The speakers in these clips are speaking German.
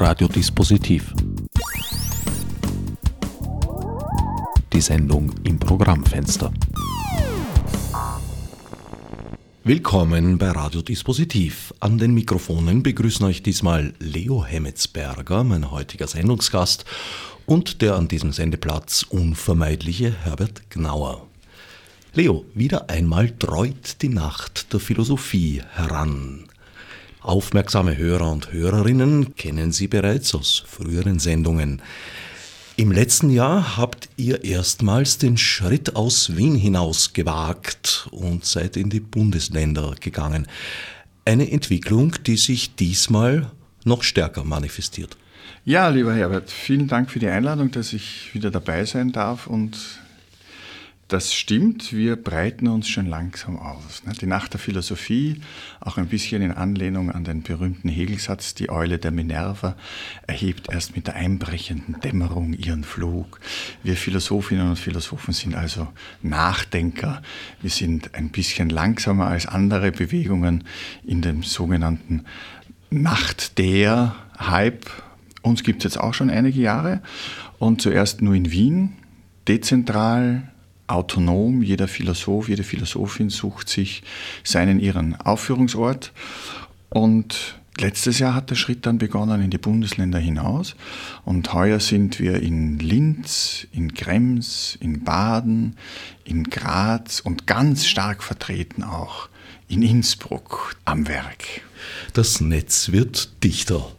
Radiodispositiv. Die Sendung im Programmfenster. Willkommen bei Radiodispositiv. An den Mikrofonen begrüßen euch diesmal Leo Hemmetsberger, mein heutiger Sendungsgast, und der an diesem Sendeplatz unvermeidliche Herbert Gnauer. Leo, wieder einmal treut die Nacht der Philosophie heran. Aufmerksame Hörer und Hörerinnen kennen Sie bereits aus früheren Sendungen. Im letzten Jahr habt ihr erstmals den Schritt aus Wien hinaus gewagt und seid in die Bundesländer gegangen. Eine Entwicklung, die sich diesmal noch stärker manifestiert. Ja, lieber Herbert, vielen Dank für die Einladung, dass ich wieder dabei sein darf und das stimmt, wir breiten uns schon langsam aus. Ne? Die Nacht der Philosophie, auch ein bisschen in Anlehnung an den berühmten Hegelsatz, die Eule der Minerva erhebt erst mit der einbrechenden Dämmerung ihren Flug. Wir Philosophinnen und Philosophen sind also Nachdenker. Wir sind ein bisschen langsamer als andere Bewegungen in dem sogenannten Nacht der Hype. Uns gibt es jetzt auch schon einige Jahre und zuerst nur in Wien, dezentral autonom. Jeder Philosoph, jede Philosophin sucht sich seinen, ihren Aufführungsort. Und letztes Jahr hat der Schritt dann begonnen in die Bundesländer hinaus. Und heuer sind wir in Linz, in Krems, in Baden, in Graz und ganz stark vertreten auch in Innsbruck am Werk. Das Netz wird dichter.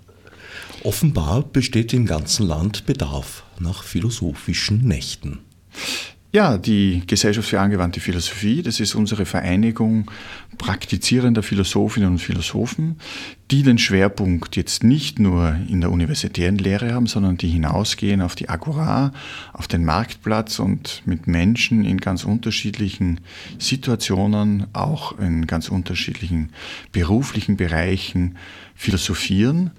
Offenbar besteht im ganzen Land Bedarf nach philosophischen Nächten. Ja, die Gesellschaft für angewandte Philosophie, das ist unsere Vereinigung praktizierender Philosophinnen und Philosophen, die den Schwerpunkt jetzt nicht nur in der universitären Lehre haben, sondern die hinausgehen auf die Agora, auf den Marktplatz und mit Menschen in ganz unterschiedlichen Situationen, auch in ganz unterschiedlichen beruflichen Bereichen philosophieren.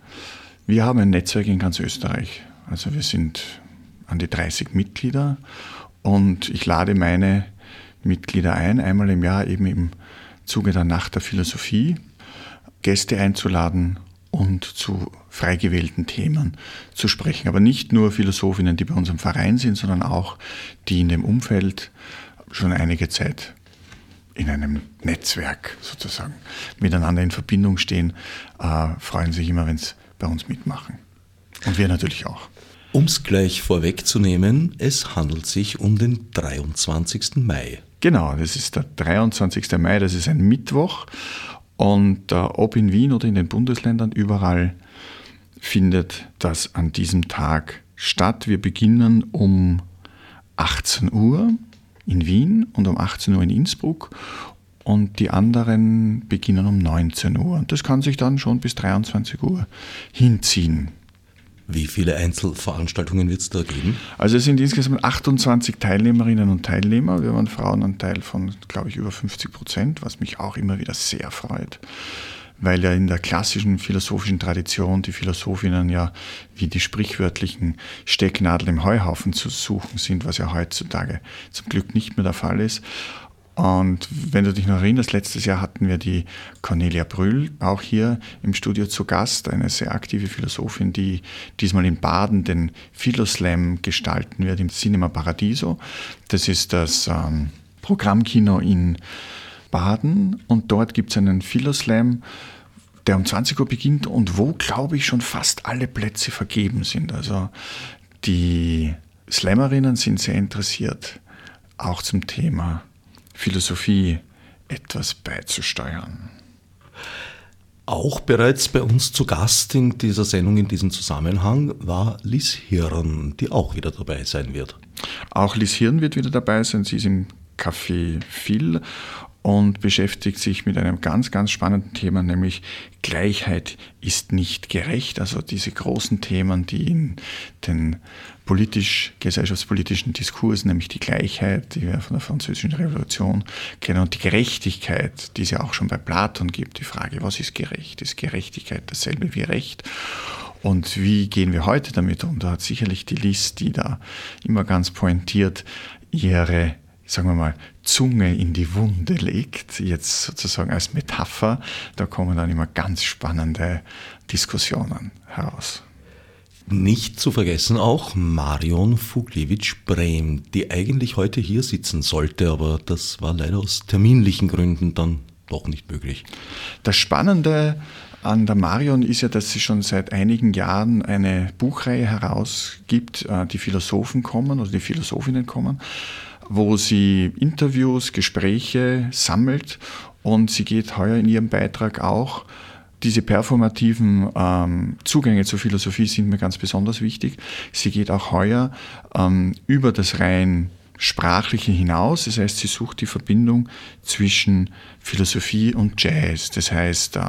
Wir haben ein Netzwerk in ganz Österreich. Also wir sind an die 30 Mitglieder und ich lade meine Mitglieder ein, einmal im Jahr eben im Zuge der Nacht der Philosophie, Gäste einzuladen und zu frei gewählten Themen zu sprechen. Aber nicht nur Philosophinnen, die bei uns im Verein sind, sondern auch die in dem Umfeld schon einige Zeit in einem Netzwerk sozusagen miteinander in Verbindung stehen, äh, freuen sich immer, wenn sie bei uns mitmachen. Und wir natürlich auch. Um es gleich vorwegzunehmen, es handelt sich um den 23. Mai. Genau, das ist der 23. Mai, das ist ein Mittwoch. Und äh, ob in Wien oder in den Bundesländern, überall findet das an diesem Tag statt. Wir beginnen um 18 Uhr in Wien und um 18 Uhr in Innsbruck und die anderen beginnen um 19 Uhr. Und das kann sich dann schon bis 23 Uhr hinziehen. Wie viele Einzelveranstaltungen wird es da geben? Also es sind insgesamt 28 Teilnehmerinnen und Teilnehmer. Wir haben einen Frauenanteil von, glaube ich, über 50 Prozent, was mich auch immer wieder sehr freut. Weil ja in der klassischen philosophischen Tradition die Philosophinnen ja wie die sprichwörtlichen Stecknadeln im Heuhaufen zu suchen sind, was ja heutzutage zum Glück nicht mehr der Fall ist. Und wenn du dich noch erinnerst, letztes Jahr hatten wir die Cornelia Brühl auch hier im Studio zu Gast, eine sehr aktive Philosophin, die diesmal in Baden den Philoslam gestalten wird im Cinema Paradiso. Das ist das ähm, Programmkino in Baden und dort gibt es einen Philoslam, der um 20 Uhr beginnt und wo, glaube ich, schon fast alle Plätze vergeben sind. Also die Slammerinnen sind sehr interessiert, auch zum Thema Philosophie etwas beizusteuern. Auch bereits bei uns zu Gast in dieser Sendung in diesem Zusammenhang war Liz Hirn, die auch wieder dabei sein wird. Auch Liz Hirn wird wieder dabei sein. Sie ist im Café Phil und beschäftigt sich mit einem ganz, ganz spannenden Thema, nämlich Gleichheit ist nicht gerecht. Also diese großen Themen, die in den politisch, gesellschaftspolitischen Diskurs, nämlich die Gleichheit, die wir von der Französischen Revolution kennen, und die Gerechtigkeit, die es ja auch schon bei Platon gibt. Die Frage, was ist gerecht? Ist Gerechtigkeit dasselbe wie Recht? Und wie gehen wir heute damit um? Da hat sicherlich die List, die da immer ganz pointiert ihre, sagen wir mal, Zunge in die Wunde legt, jetzt sozusagen als Metapher. Da kommen dann immer ganz spannende Diskussionen heraus. Nicht zu vergessen auch Marion Fuglewitsch-Brehm, die eigentlich heute hier sitzen sollte, aber das war leider aus terminlichen Gründen dann doch nicht möglich. Das Spannende an der Marion ist ja, dass sie schon seit einigen Jahren eine Buchreihe herausgibt, äh, die Philosophen kommen oder die Philosophinnen kommen, wo sie Interviews, Gespräche sammelt und sie geht heuer in ihrem Beitrag auch diese performativen ähm, Zugänge zur Philosophie sind mir ganz besonders wichtig. Sie geht auch heuer ähm, über das rein Sprachliche hinaus. Das heißt, sie sucht die Verbindung zwischen Philosophie und Jazz. Das heißt, äh,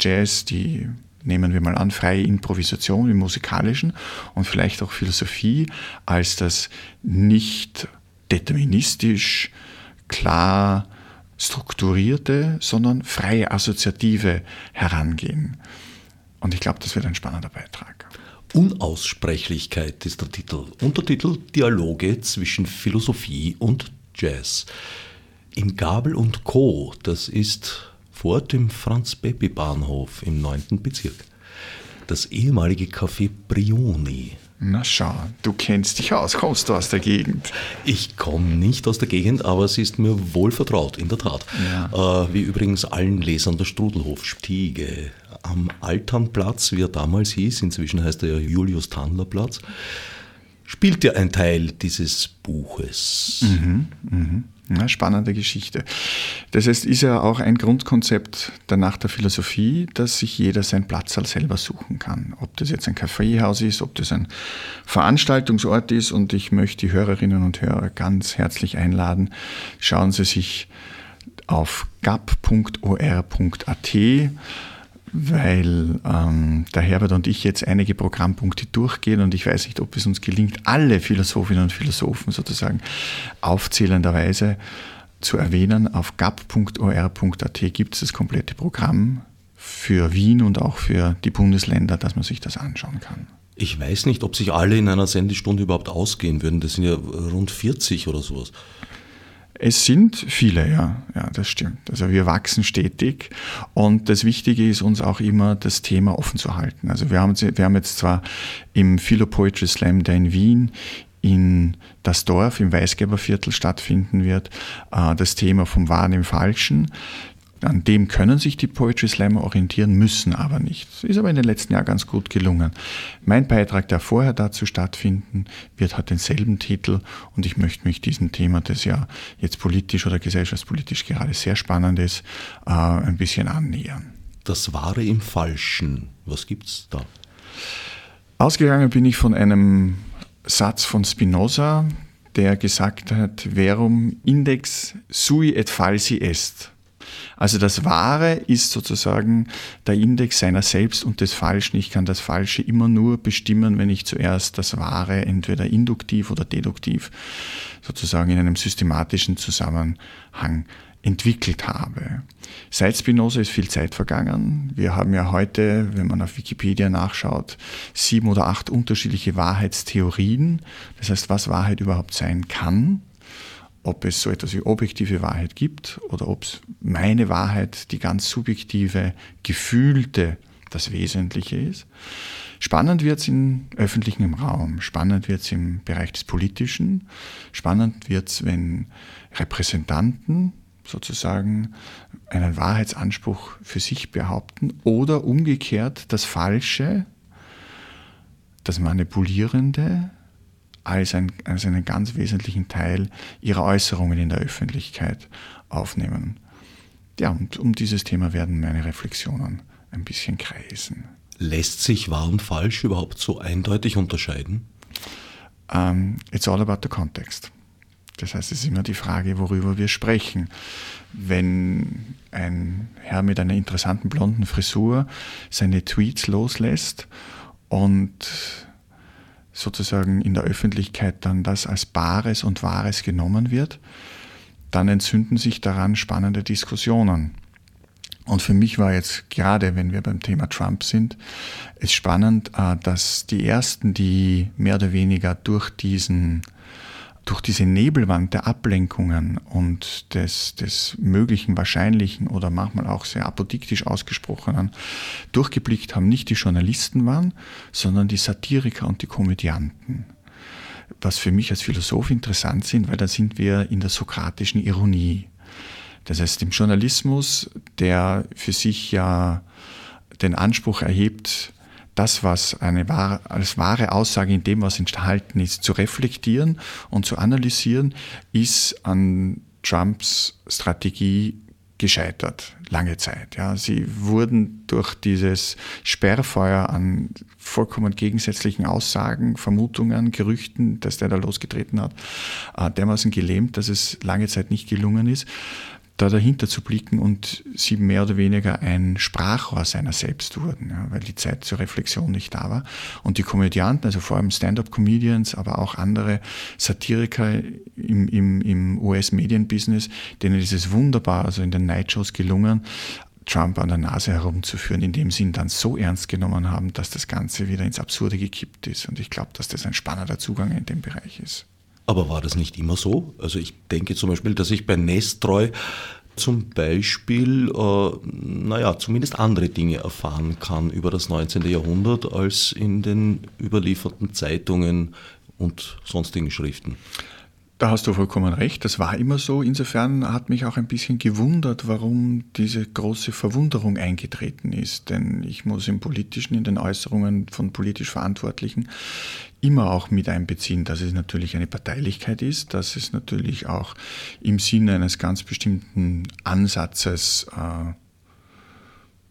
Jazz, die nehmen wir mal an, freie Improvisation im musikalischen und vielleicht auch Philosophie als das nicht deterministisch, klar, strukturierte, sondern freie assoziative Herangehen. Und ich glaube, das wird ein spannender Beitrag. Unaussprechlichkeit ist der Titel. Untertitel Dialoge zwischen Philosophie und Jazz. Im Gabel und Co. Das ist vor dem Franz-Beppi-Bahnhof im 9. Bezirk. Das ehemalige Café Brioni na schau, du kennst dich aus, kommst du aus der Gegend? Ich komme nicht aus der Gegend, aber sie ist mir wohl vertraut, in der Tat. Ja. Äh, wie übrigens allen Lesern der Strudelhof-Stiege. Am Alternplatz, wie er damals hieß, inzwischen heißt er Julius-Tandler-Platz, spielt ja ein Teil dieses Buches. Mhm, mhm. Ja, spannende Geschichte. Das heißt, ist ja auch ein Grundkonzept der Nacht der Philosophie, dass sich jeder seinen Platz selber suchen kann. Ob das jetzt ein Kaffeehaus ist, ob das ein Veranstaltungsort ist. Und ich möchte die Hörerinnen und Hörer ganz herzlich einladen. Schauen Sie sich auf gap.or.at weil ähm, der Herbert und ich jetzt einige Programmpunkte durchgehen und ich weiß nicht, ob es uns gelingt, alle Philosophinnen und Philosophen sozusagen aufzählenderweise zu erwähnen. Auf gap.or.at gibt es das komplette Programm für Wien und auch für die Bundesländer, dass man sich das anschauen kann. Ich weiß nicht, ob sich alle in einer Sendestunde überhaupt ausgehen würden. Das sind ja rund 40 oder sowas. Es sind viele, ja, ja, das stimmt. Also wir wachsen stetig und das Wichtige ist uns auch immer, das Thema offen zu halten. Also wir haben, wir haben jetzt zwar im Philo Poetry Slam, der in Wien in das Dorf im Weißgerberviertel stattfinden wird, äh, das Thema vom Wahren im Falschen. An dem können sich die Poetry Slammer orientieren, müssen aber nicht. Ist aber in den letzten Jahren ganz gut gelungen. Mein Beitrag, der vorher dazu stattfinden wird, hat denselben Titel und ich möchte mich diesem Thema, das ja jetzt politisch oder gesellschaftspolitisch gerade sehr spannend ist, äh, ein bisschen annähern. Das Wahre im Falschen, was gibt's da? Ausgegangen bin ich von einem Satz von Spinoza, der gesagt hat, verum index sui et falsi est. Also das Wahre ist sozusagen der Index seiner selbst und des Falschen. Ich kann das Falsche immer nur bestimmen, wenn ich zuerst das Wahre entweder induktiv oder deduktiv sozusagen in einem systematischen Zusammenhang entwickelt habe. Seit Spinoza ist viel Zeit vergangen. Wir haben ja heute, wenn man auf Wikipedia nachschaut, sieben oder acht unterschiedliche Wahrheitstheorien. Das heißt, was Wahrheit überhaupt sein kann ob es so etwas wie objektive Wahrheit gibt oder ob es meine Wahrheit, die ganz subjektive, gefühlte, das Wesentliche ist. Spannend wird es im öffentlichen Raum, spannend wird es im Bereich des Politischen, spannend wird es, wenn Repräsentanten sozusagen einen Wahrheitsanspruch für sich behaupten oder umgekehrt das Falsche, das Manipulierende, als, ein, als einen ganz wesentlichen Teil ihrer Äußerungen in der Öffentlichkeit aufnehmen. Ja, und um dieses Thema werden meine Reflexionen ein bisschen kreisen. Lässt sich wahr und falsch überhaupt so eindeutig unterscheiden? Um, it's all about the context. Das heißt, es ist immer die Frage, worüber wir sprechen. Wenn ein Herr mit einer interessanten blonden Frisur seine Tweets loslässt und sozusagen in der Öffentlichkeit dann das als Bares und Wahres genommen wird, dann entzünden sich daran spannende Diskussionen. Und für mich war jetzt gerade, wenn wir beim Thema Trump sind, es spannend, äh, dass die ersten, die mehr oder weniger durch diesen durch diese Nebelwand der Ablenkungen und des, des möglichen, wahrscheinlichen oder manchmal auch sehr apodiktisch ausgesprochenen durchgeblickt haben, nicht die Journalisten waren, sondern die Satiriker und die Komödianten. Was für mich als Philosoph interessant sind, weil da sind wir in der sokratischen Ironie. Das heißt, im Journalismus, der für sich ja den Anspruch erhebt, das, was eine wahre, als wahre Aussage in dem, was enthalten ist, zu reflektieren und zu analysieren, ist an Trumps Strategie gescheitert, lange Zeit. Ja, sie wurden durch dieses Sperrfeuer an vollkommen gegensätzlichen Aussagen, Vermutungen, Gerüchten, dass der da losgetreten hat, äh, dermaßen gelähmt, dass es lange Zeit nicht gelungen ist da dahinter zu blicken und sie mehr oder weniger ein Sprachrohr seiner selbst wurden, ja, weil die Zeit zur Reflexion nicht da war. Und die Komödianten, also vor allem Stand-up-Comedians, aber auch andere Satiriker im, im, im US-Medienbusiness, denen ist es wunderbar, also in den Nightshows gelungen, Trump an der Nase herumzuführen, indem sie ihn dann so ernst genommen haben, dass das Ganze wieder ins Absurde gekippt ist. Und ich glaube, dass das ein spannender Zugang in dem Bereich ist. Aber war das nicht immer so? Also ich denke zum Beispiel, dass ich bei Nestreu zum Beispiel, äh, naja, zumindest andere Dinge erfahren kann über das 19. Jahrhundert als in den überlieferten Zeitungen und sonstigen Schriften. Da hast du vollkommen recht, das war immer so. Insofern hat mich auch ein bisschen gewundert, warum diese große Verwunderung eingetreten ist. Denn ich muss im Politischen, in den Äußerungen von politisch Verantwortlichen immer auch mit einbeziehen, dass es natürlich eine Parteilichkeit ist, dass es natürlich auch im Sinne eines ganz bestimmten Ansatzes äh,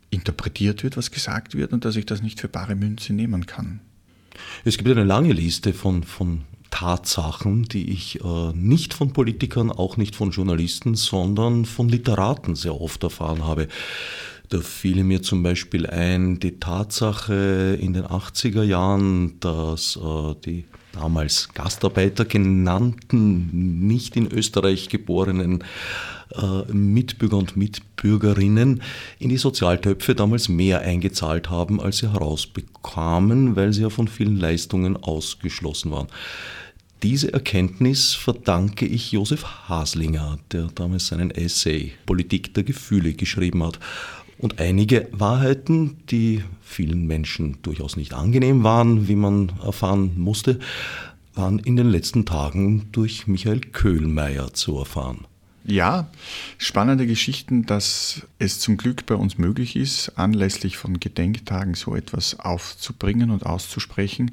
interpretiert wird, was gesagt wird und dass ich das nicht für bare Münze nehmen kann. Es gibt eine lange Liste von, von Tatsachen, die ich äh, nicht von Politikern, auch nicht von Journalisten, sondern von Literaten sehr oft erfahren habe. Da fiel mir zum Beispiel ein die Tatsache in den 80er Jahren, dass äh, die damals Gastarbeiter genannten, nicht in Österreich geborenen Mitbürger und Mitbürgerinnen in die Sozialtöpfe damals mehr eingezahlt haben, als sie herausbekamen, weil sie ja von vielen Leistungen ausgeschlossen waren. Diese Erkenntnis verdanke ich Josef Haslinger, der damals seinen Essay Politik der Gefühle geschrieben hat. Und einige Wahrheiten, die vielen Menschen durchaus nicht angenehm waren, wie man erfahren musste, waren in den letzten Tagen durch Michael Köhlmeier zu erfahren. Ja, spannende Geschichten, dass es zum Glück bei uns möglich ist, anlässlich von Gedenktagen so etwas aufzubringen und auszusprechen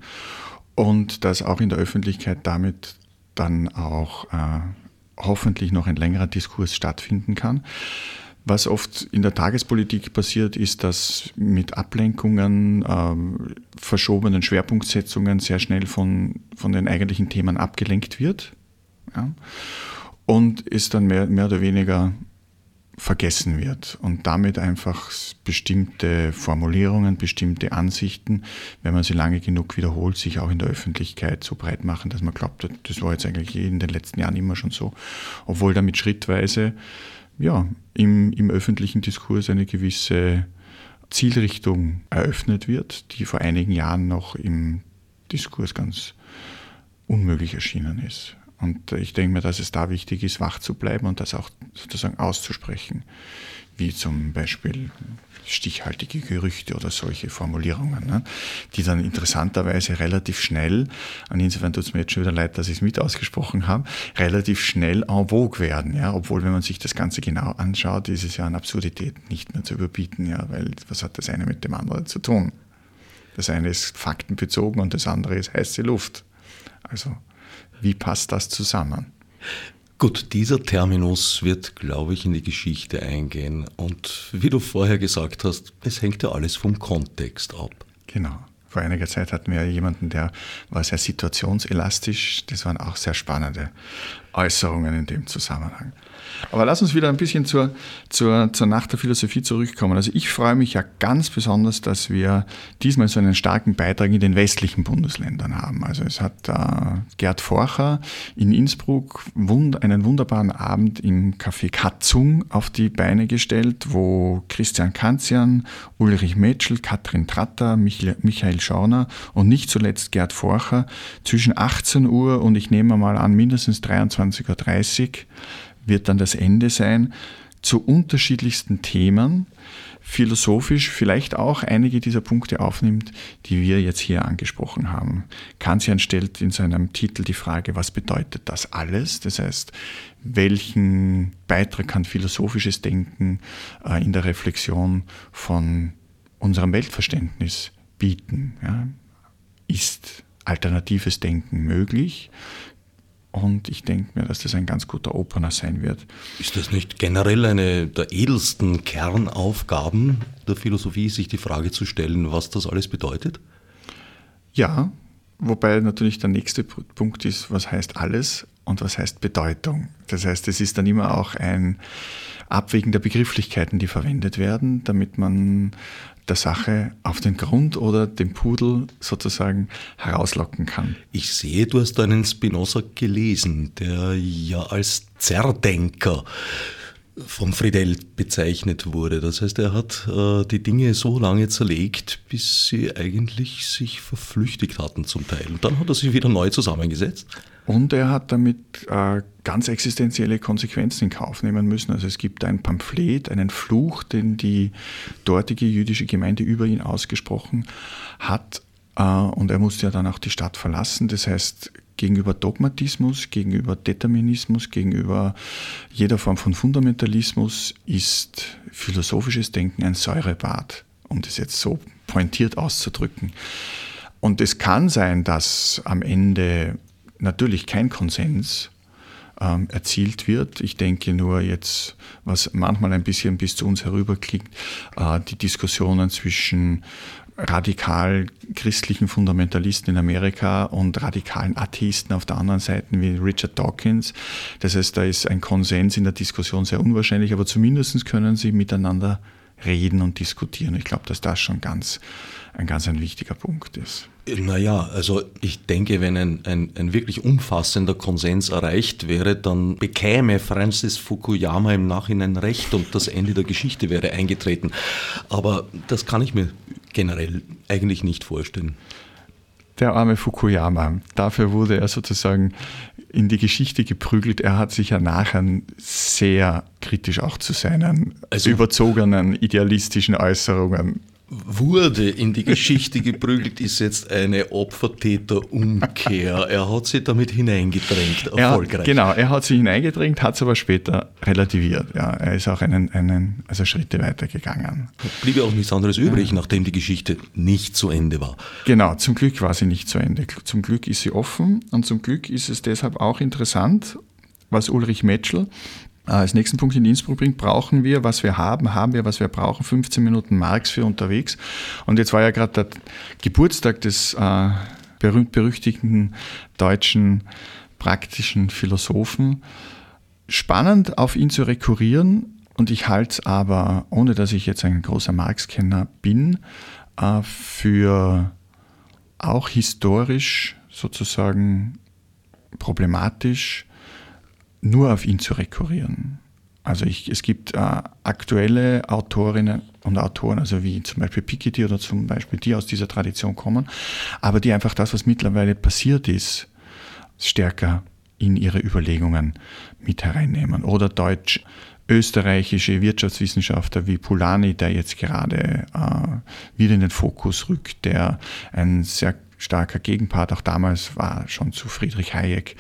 und dass auch in der Öffentlichkeit damit dann auch äh, hoffentlich noch ein längerer Diskurs stattfinden kann. Was oft in der Tagespolitik passiert, ist, dass mit Ablenkungen, ähm, verschobenen Schwerpunktsetzungen sehr schnell von, von den eigentlichen Themen abgelenkt wird. Ja? Und es dann mehr, mehr oder weniger vergessen wird und damit einfach bestimmte Formulierungen, bestimmte Ansichten, wenn man sie lange genug wiederholt, sich auch in der Öffentlichkeit so breit machen, dass man glaubt, das war jetzt eigentlich in den letzten Jahren immer schon so, obwohl damit schrittweise ja, im, im öffentlichen Diskurs eine gewisse Zielrichtung eröffnet wird, die vor einigen Jahren noch im Diskurs ganz unmöglich erschienen ist. Und ich denke mir, dass es da wichtig ist, wach zu bleiben und das auch sozusagen auszusprechen, wie zum Beispiel stichhaltige Gerüchte oder solche Formulierungen, ne, die dann interessanterweise relativ schnell, und insofern tut es mir jetzt schon wieder leid, dass ich es mit ausgesprochen habe, relativ schnell en vogue werden. Ja, obwohl, wenn man sich das Ganze genau anschaut, ist es ja an Absurdität nicht mehr zu überbieten, ja, weil was hat das eine mit dem anderen zu tun? Das eine ist faktenbezogen und das andere ist heiße Luft. Also wie passt das zusammen? Gut, dieser Terminus wird, glaube ich, in die Geschichte eingehen. Und wie du vorher gesagt hast, es hängt ja alles vom Kontext ab. Genau. Vor einiger Zeit hatten wir jemanden, der war sehr situationselastisch. Das waren auch sehr spannende Äußerungen in dem Zusammenhang. Aber lass uns wieder ein bisschen zur, zur, zur Nacht der Philosophie zurückkommen. Also ich freue mich ja ganz besonders, dass wir diesmal so einen starken Beitrag in den westlichen Bundesländern haben. Also es hat äh, Gerd Forcher in Innsbruck wund, einen wunderbaren Abend im Café Katzung auf die Beine gestellt, wo Christian Kanzian, Ulrich Metschel, Katrin Tratter, Michael Schauner und nicht zuletzt Gerd Forcher zwischen 18 Uhr und ich nehme mal an mindestens 23.30 Uhr wird dann das Ende sein, zu unterschiedlichsten Themen, philosophisch vielleicht auch einige dieser Punkte aufnimmt, die wir jetzt hier angesprochen haben. Kantian stellt in seinem Titel die Frage, was bedeutet das alles? Das heißt, welchen Beitrag kann philosophisches Denken äh, in der Reflexion von unserem Weltverständnis bieten? Ist alternatives Denken möglich? Und ich denke mir, dass das ein ganz guter Opener sein wird. Ist das nicht generell eine der edelsten Kernaufgaben der Philosophie, sich die Frage zu stellen, was das alles bedeutet? Ja, wobei natürlich der nächste Punkt ist, was heißt alles und was heißt Bedeutung. Das heißt, es ist dann immer auch ein Abwägen der Begrifflichkeiten, die verwendet werden, damit man der Sache auf den Grund oder den Pudel sozusagen herauslocken kann. Ich sehe, du hast einen Spinoza gelesen, der ja als Zerdenker von Friedel bezeichnet wurde. Das heißt, er hat äh, die Dinge so lange zerlegt, bis sie eigentlich sich verflüchtigt hatten zum Teil. Und dann hat er sie wieder neu zusammengesetzt. Und er hat damit äh, ganz existenzielle Konsequenzen in Kauf nehmen müssen. Also es gibt ein Pamphlet, einen Fluch, den die dortige jüdische Gemeinde über ihn ausgesprochen hat. Äh, und er musste ja dann auch die Stadt verlassen. Das heißt, gegenüber Dogmatismus, gegenüber Determinismus, gegenüber jeder Form von Fundamentalismus ist philosophisches Denken ein Säurebad, um das jetzt so pointiert auszudrücken. Und es kann sein, dass am Ende natürlich kein Konsens ähm, erzielt wird. Ich denke nur jetzt, was manchmal ein bisschen bis zu uns herüberklingt, äh, die Diskussionen zwischen radikal christlichen Fundamentalisten in Amerika und radikalen Atheisten auf der anderen Seite wie Richard Dawkins. Das heißt, da ist ein Konsens in der Diskussion sehr unwahrscheinlich, aber zumindest können sie miteinander reden und diskutieren. Ich glaube, dass das schon ganz, ein ganz ein wichtiger Punkt ist. Naja, also ich denke, wenn ein, ein, ein, wirklich umfassender Konsens erreicht wäre, dann bekäme Francis Fukuyama im Nachhinein recht und das Ende der Geschichte wäre eingetreten. Aber das kann ich mir generell eigentlich nicht vorstellen. Der arme Fukuyama, dafür wurde er sozusagen in die Geschichte geprügelt. Er hat sich ja nachher sehr kritisch auch zu seinen also, überzogenen idealistischen Äußerungen wurde in die Geschichte geprügelt, ist jetzt eine Opfertäterumkehr. Er hat sich damit hineingedrängt, erfolgreich. Er, genau, er hat sich hineingedrängt, hat es aber später relativiert. Ja, er ist auch einen, einen also Schritte weiter gegangen. Blieb ja auch nichts anderes übrig, ja. nachdem die Geschichte nicht zu Ende war. Genau, zum Glück war sie nicht zu Ende. Zum Glück ist sie offen und zum Glück ist es deshalb auch interessant, was Ulrich Metschel als nächsten Punkt in Innsbruck bringt, brauchen wir, was wir haben, haben wir, was wir brauchen, 15 Minuten Marx für unterwegs. Und jetzt war ja gerade der Geburtstag des äh, berühmt-berüchtigten deutschen praktischen Philosophen. Spannend, auf ihn zu rekurrieren. Und ich halte es aber, ohne dass ich jetzt ein großer Marx-Kenner bin, äh, für auch historisch sozusagen problematisch, nur auf ihn zu rekurrieren. Also ich, es gibt äh, aktuelle Autorinnen und Autoren, also wie zum Beispiel Piketty oder zum Beispiel die aus dieser Tradition kommen, aber die einfach das, was mittlerweile passiert ist, stärker in ihre Überlegungen mit hereinnehmen. Oder deutsch österreichische Wirtschaftswissenschaftler wie Polanyi, der jetzt gerade äh, wieder in den Fokus rückt, der ein sehr starker Gegenpart auch damals war, schon zu Friedrich Hayek.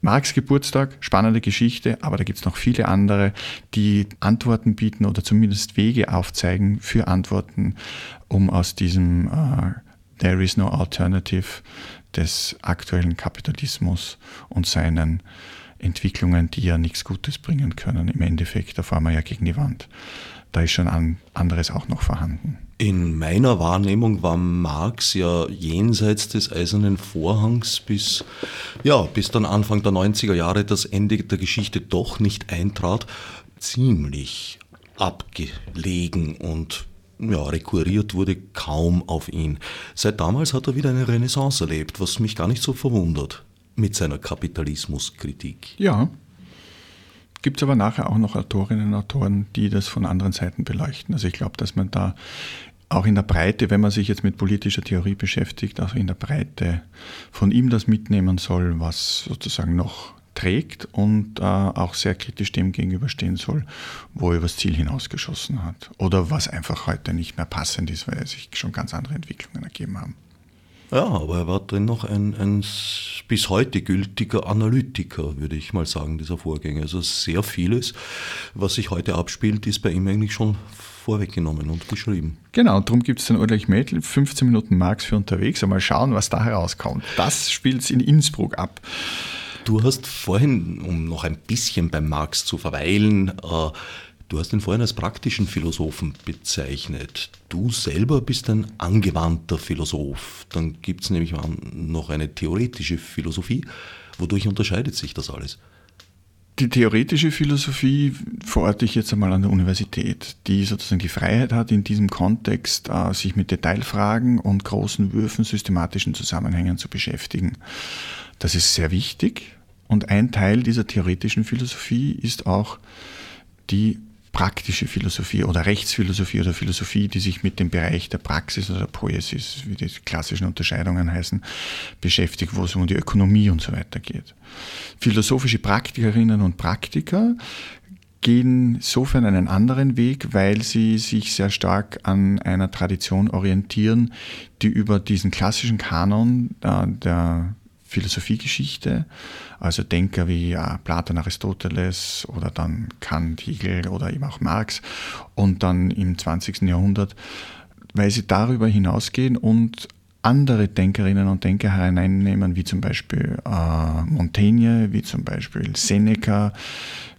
Marx Geburtstag, spannende Geschichte, aber da gibt es noch viele andere, die Antworten bieten oder zumindest Wege aufzeigen für Antworten, um aus diesem uh, There is no alternative des aktuellen Kapitalismus und seinen Entwicklungen, die ja nichts Gutes bringen können, im Endeffekt, da fahren wir ja gegen die Wand, da ist schon anderes auch noch vorhanden. In meiner Wahrnehmung war Marx ja jenseits des eisernen Vorhangs bis, ja, bis dann Anfang der 90er Jahre das Ende der Geschichte doch nicht eintrat, ziemlich abgelegen und ja, rekurriert wurde kaum auf ihn. Seit damals hat er wieder eine Renaissance erlebt, was mich gar nicht so verwundert mit seiner Kapitalismuskritik. Ja, Gibt es aber nachher auch noch Autorinnen und Autoren, die das von anderen Seiten beleuchten. Also ich glaube, dass man da auch in der Breite, wenn man sich jetzt mit politischer Theorie beschäftigt, auch in der Breite von ihm das mitnehmen soll, was sozusagen noch trägt und äh, auch sehr kritisch dem gegenüberstehen soll, wo er übers Ziel hinausgeschossen hat. Oder was einfach heute nicht mehr passend ist, weil sich schon ganz andere Entwicklungen ergeben haben. Ja, aber er war dennoch ein, ein bis heute gültiger Analytiker, würde ich mal sagen, dieser Vorgänge. Also sehr vieles, was sich heute abspielt, ist bei ihm eigentlich schon vorweggenommen und geschrieben. Genau, darum gibt es den Ulrich Mädel, 15 Minuten Marx für unterwegs. Einmal schauen, was da herauskommt. Das spielt es in Innsbruck ab. Du hast vorhin, um noch ein bisschen beim Marx zu verweilen, äh, Du hast ihn vorhin als praktischen Philosophen bezeichnet. Du selber bist ein angewandter Philosoph. Dann gibt es nämlich noch eine theoretische Philosophie. Wodurch unterscheidet sich das alles? Die theoretische Philosophie verorte ich jetzt einmal an der Universität, die sozusagen die Freiheit hat, in diesem Kontext äh, sich mit Detailfragen und großen Würfen systematischen Zusammenhängen zu beschäftigen. Das ist sehr wichtig und ein Teil dieser theoretischen Philosophie ist auch die praktische Philosophie oder Rechtsphilosophie oder Philosophie, die sich mit dem Bereich der Praxis oder der Poesis, wie die klassischen Unterscheidungen heißen, beschäftigt, wo es um die Ökonomie und so weiter geht. Philosophische Praktikerinnen und Praktiker gehen insofern einen anderen Weg, weil sie sich sehr stark an einer Tradition orientieren, die über diesen klassischen Kanon äh, der Philosophiegeschichte, also Denker wie ja, Platon, Aristoteles oder dann Kant, Hegel oder eben auch Marx und dann im 20. Jahrhundert, weil sie darüber hinausgehen und andere Denkerinnen und Denker hereinnehmen, wie zum Beispiel äh, Montaigne, wie zum Beispiel Seneca,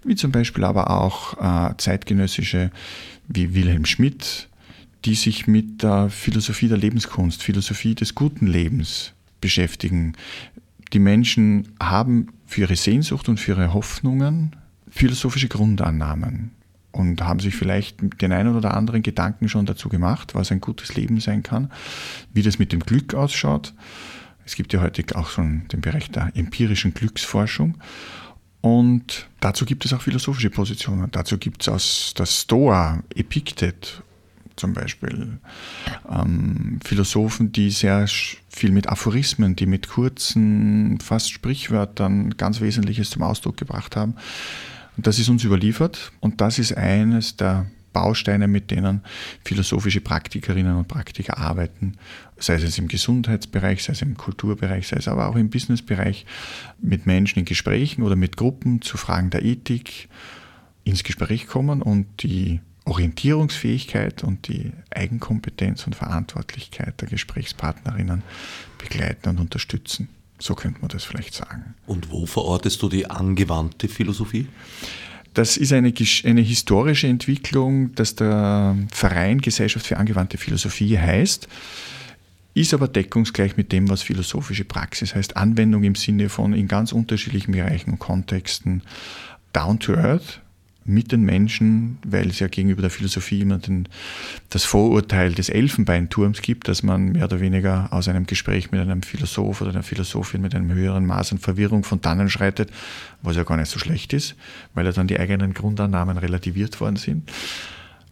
wie zum Beispiel aber auch äh, zeitgenössische wie Wilhelm Schmidt, die sich mit der Philosophie der Lebenskunst, Philosophie des guten Lebens beschäftigen. Die Menschen haben für ihre Sehnsucht und für ihre Hoffnungen philosophische Grundannahmen und haben sich vielleicht den einen oder anderen Gedanken schon dazu gemacht, was ein gutes Leben sein kann, wie das mit dem Glück ausschaut. Es gibt ja heute auch schon den Bereich der empirischen Glücksforschung. Und dazu gibt es auch philosophische Positionen. Dazu gibt es aus der Stoa, Epiktet zum Beispiel. Ähm, Philosophen, die sehr viel mit Aphorismen, die mit kurzen, fast Sprichwörtern ganz Wesentliches zum Ausdruck gebracht haben. Und das ist uns überliefert und das ist eines der Bausteine, mit denen philosophische Praktikerinnen und Praktiker arbeiten, sei es im Gesundheitsbereich, sei es im Kulturbereich, sei es aber auch im Businessbereich, mit Menschen in Gesprächen oder mit Gruppen zu Fragen der Ethik ins Gespräch kommen und die Orientierungsfähigkeit und die Eigenkompetenz und Verantwortlichkeit der Gesprächspartnerinnen begleiten und unterstützen. So könnte man das vielleicht sagen. Und wo verortest du die angewandte Philosophie? Das ist eine, eine historische Entwicklung, dass der Verein Gesellschaft für angewandte Philosophie heißt, ist aber deckungsgleich mit dem, was philosophische Praxis heißt. Anwendung im Sinne von in ganz unterschiedlichen Bereichen und Kontexten down to earth, mit den Menschen, weil es ja gegenüber der Philosophie immer den, das Vorurteil des Elfenbeinturms gibt, dass man mehr oder weniger aus einem Gespräch mit einem Philosoph oder einer Philosophin mit einem höheren Maß an Verwirrung von dannen schreitet, was ja gar nicht so schlecht ist, weil ja dann die eigenen Grundannahmen relativiert worden sind.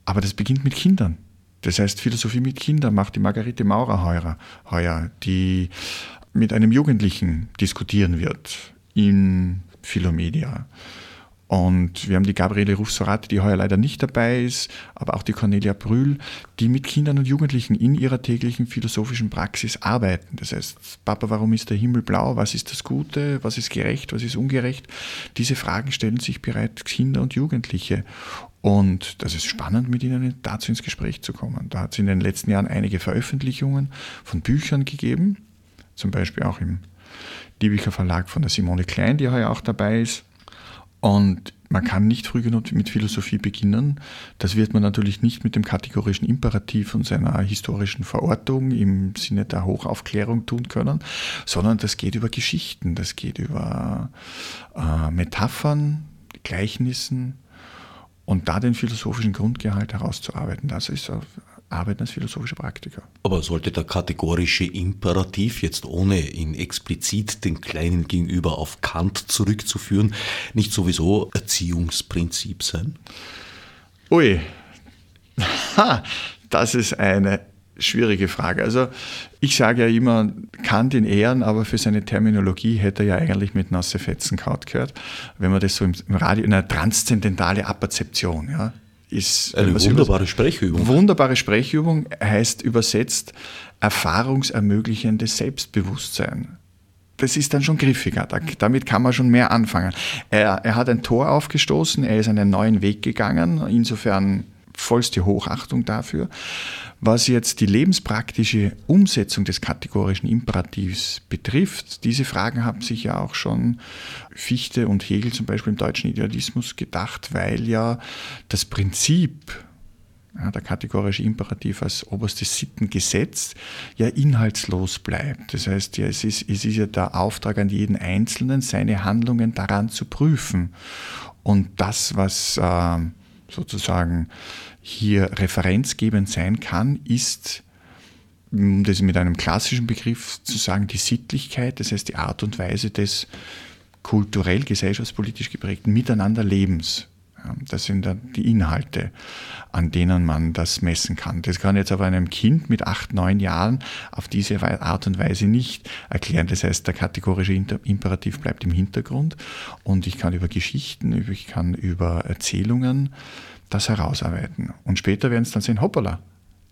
Aber das beginnt mit Kindern. Das heißt, Philosophie mit Kindern macht die Margarete Maurer heuer, heuer die mit einem Jugendlichen diskutieren wird in Philomedia. Und wir haben die Gabriele Rufsorat, die heuer leider nicht dabei ist, aber auch die Cornelia Brühl, die mit Kindern und Jugendlichen in ihrer täglichen philosophischen Praxis arbeiten. Das heißt, Papa, warum ist der Himmel blau? Was ist das Gute? Was ist gerecht? Was ist ungerecht? Diese Fragen stellen sich bereits Kinder und Jugendliche. Und das ist spannend, mit ihnen dazu ins Gespräch zu kommen. Da hat es in den letzten Jahren einige Veröffentlichungen von Büchern gegeben, zum Beispiel auch im Diebicher Verlag von der Simone Klein, die heuer auch dabei ist Und man kann nicht früh genug mit Philosophie beginnen. Das wird man natürlich nicht mit dem kategorischen Imperativ und seiner historischen Verortung im Sinne der Hochaufklärung tun können, sondern das geht über Geschichten, das geht über äh, Metaphern, Gleichnissen und da den philosophischen Grundgehalt herauszuarbeiten. Das ist arbeiten als philosophischer Praktiker. Aber sollte der kategorische Imperativ jetzt ohne ihn explizit den Kleinen gegenüber auf Kant zurückzuführen, nicht sowieso Erziehungsprinzip sein? Ui, ha, das ist eine schwierige Frage. Also ich sage ja immer, Kant in Ehren, aber für seine Terminologie hätte er ja eigentlich mit nasse Fetzen kaut gehört, wenn man das so im Radio, in einer transzendentale Apperzeption, ja, ist eine wunderbare Sprechübung. Wunderbare Sprechübung heißt übersetzt erfahrungsermöglichendes Selbstbewusstsein. Das ist dann schon griffiger, damit kann man schon mehr anfangen. Er, er hat ein Tor aufgestoßen, er ist einen neuen Weg gegangen, insofern vollste Hochachtung dafür. Was jetzt die lebenspraktische Umsetzung des kategorischen Imperativs betrifft, diese Fragen haben sich ja auch schon Fichte und Hegel zum Beispiel im deutschen Idealismus gedacht, weil ja das Prinzip, ja, der kategorische Imperativ als oberstes Sittengesetz, ja inhaltslos bleibt. Das heißt, ja, es, ist, es ist ja der Auftrag an jeden Einzelnen, seine Handlungen daran zu prüfen. Und das, was äh, sozusagen hier referenzgebend sein kann, ist, um das mit einem klassischen Begriff zu sagen, die Sittlichkeit, das heißt die Art und Weise des kulturell, gesellschaftspolitisch geprägten Miteinanderlebens. Das sind dann die Inhalte, an denen man das messen kann. Das kann jetzt aber einem Kind mit acht, neun Jahren auf diese Art und Weise nicht erklären. Das heißt, der kategorische Imperativ bleibt im Hintergrund und ich kann über Geschichten, ich kann über Erzählungen das herausarbeiten. Und später werden es dann sehen, hoppala,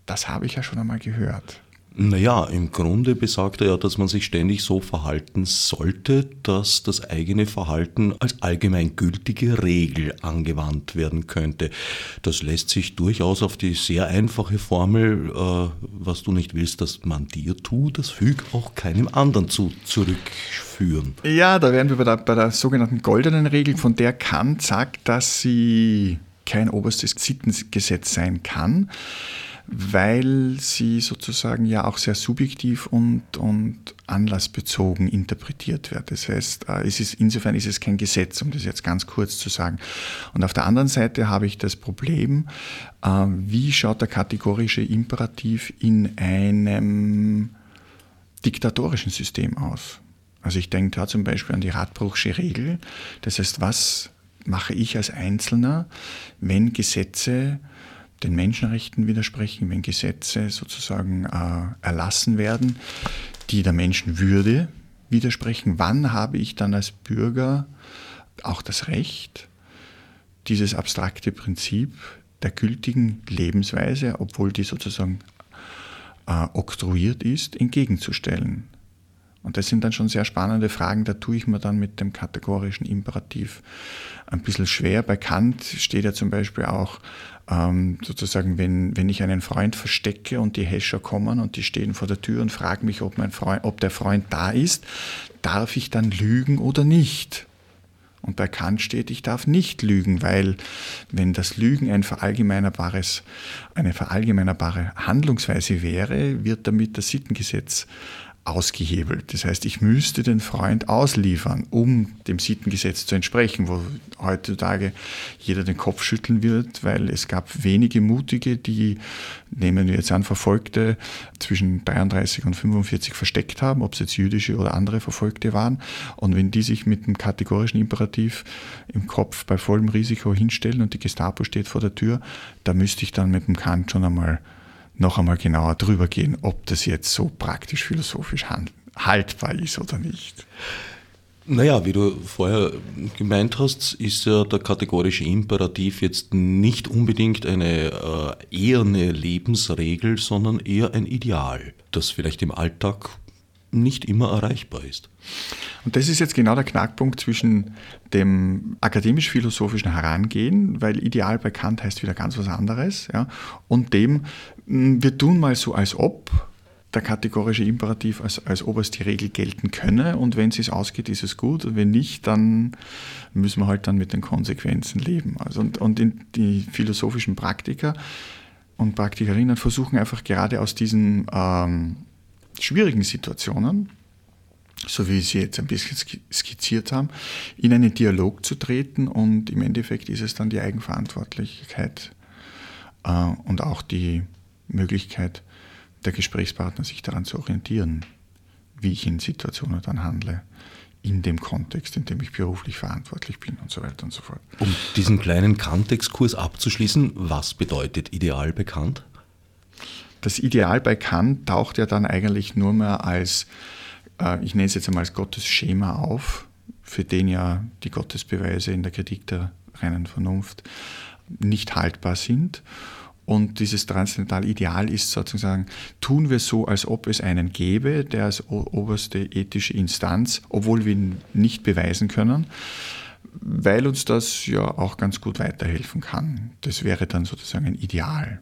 das habe ich ja schon einmal gehört. Naja, im Grunde besagt er ja, dass man sich ständig so verhalten sollte, dass das eigene Verhalten als allgemeingültige Regel angewandt werden könnte. Das lässt sich durchaus auf die sehr einfache Formel, äh, was du nicht willst, dass man dir tut, das füg auch keinem anderen zu, zurückführen. Ja, da wären wir bei der, bei der sogenannten goldenen Regel, von der Kant sagt, dass sie kein oberstes Sittengesetz sein kann, weil sie sozusagen ja auch sehr subjektiv und, und anlassbezogen interpretiert wird. Das heißt, äh, es ist, insofern ist es kein Gesetz, um das jetzt ganz kurz zu sagen. Und auf der anderen Seite habe ich das Problem, äh, wie schaut der kategorische Imperativ in einem diktatorischen System aus? Also ich denke da zum Beispiel an die Radbruchsche Regel. Das heißt, was mache ich als Einzelner, wenn Gesetze den Menschenrechten widersprechen, wenn Gesetze sozusagen äh, erlassen werden, die der Menschenwürde widersprechen, wann habe ich dann als Bürger auch das Recht, dieses abstrakte Prinzip der gültigen Lebensweise, obwohl die sozusagen äh, oktroyiert ist, entgegenzustellen. Und das sind dann schon sehr spannende Fragen, da tue ich mir dann mit dem kategorischen Imperativ ein bisschen schwer. Bei Kant steht ja zum Beispiel auch ähm, sozusagen, wenn, wenn ich einen Freund verstecke und die Häscher kommen und die stehen vor der Tür und fragen mich, ob, mein Freund, ob der Freund da ist, darf ich dann lügen oder nicht? Und bei Kant steht, ich darf nicht lügen, weil wenn das Lügen ein verallgemeinerbares, eine verallgemeinerbare Handlungsweise wäre, wird damit das Sittengesetz ausgehebelt. Das heißt, ich müsste den Freund ausliefern, um dem Sittengesetz zu entsprechen, wo heutzutage jeder den Kopf schütteln wird, weil es gab wenige Mutige, die, nehmen wir jetzt an, Verfolgte zwischen 33 und 45 versteckt haben, ob es jetzt jüdische oder andere Verfolgte waren. Und wenn die sich mit dem kategorischen Imperativ im Kopf bei vollem Risiko hinstellen und die Gestapo steht vor der Tür, da müsste ich dann mit dem Kant schon einmal noch einmal genauer drüber gehen, ob das jetzt so praktisch philosophisch haltbar ist oder nicht. Naja, wie du vorher gemeint hast, ist ja der kategorische Imperativ jetzt nicht unbedingt eine äh, eher eine Lebensregel, sondern eher ein Ideal, das vielleicht im Alltag nicht immer erreichbar ist. Und das ist jetzt genau der Knackpunkt zwischen dem akademisch-philosophischen Herangehen, weil ideal bei Kant heißt wieder ganz was anderes, ja, und dem, wir tun mal so als ob, der kategorische Imperativ, als, als ob es die Regel gelten könne und wenn es ausgeht, ist es gut und wenn nicht, dann müssen wir halt dann mit den Konsequenzen leben. Also und, und die philosophischen Praktiker und Praktikerinnen versuchen einfach gerade aus diesen ähm, schwierigen Situationen, so wie Sie jetzt ein bisschen skizziert haben, in einen Dialog zu treten und im Endeffekt ist es dann die Eigenverantwortlichkeit äh, und auch die Möglichkeit der Gesprächspartner, sich daran zu orientieren, wie ich in Situationen dann handle in dem Kontext, in dem ich beruflich verantwortlich bin und so weiter und so fort. Um diesen kleinen Kant-Exkurs abzuschließen, was bedeutet ideal bekannt? Das Ideal bei Kant taucht ja dann eigentlich nur mehr als, äh, ich nenne es jetzt einmal als Gottesschema auf, für den ja die Gottesbeweise in der Kritik der reinen Vernunft nicht haltbar sind und dieses transzendentale Ideal ist sozusagen, tun wir so, als ob es einen gäbe, der als oberste ethische Instanz, obwohl wir ihn nicht beweisen können, weil uns das ja auch ganz gut weiterhelfen kann. Das wäre dann sozusagen ein Ideal.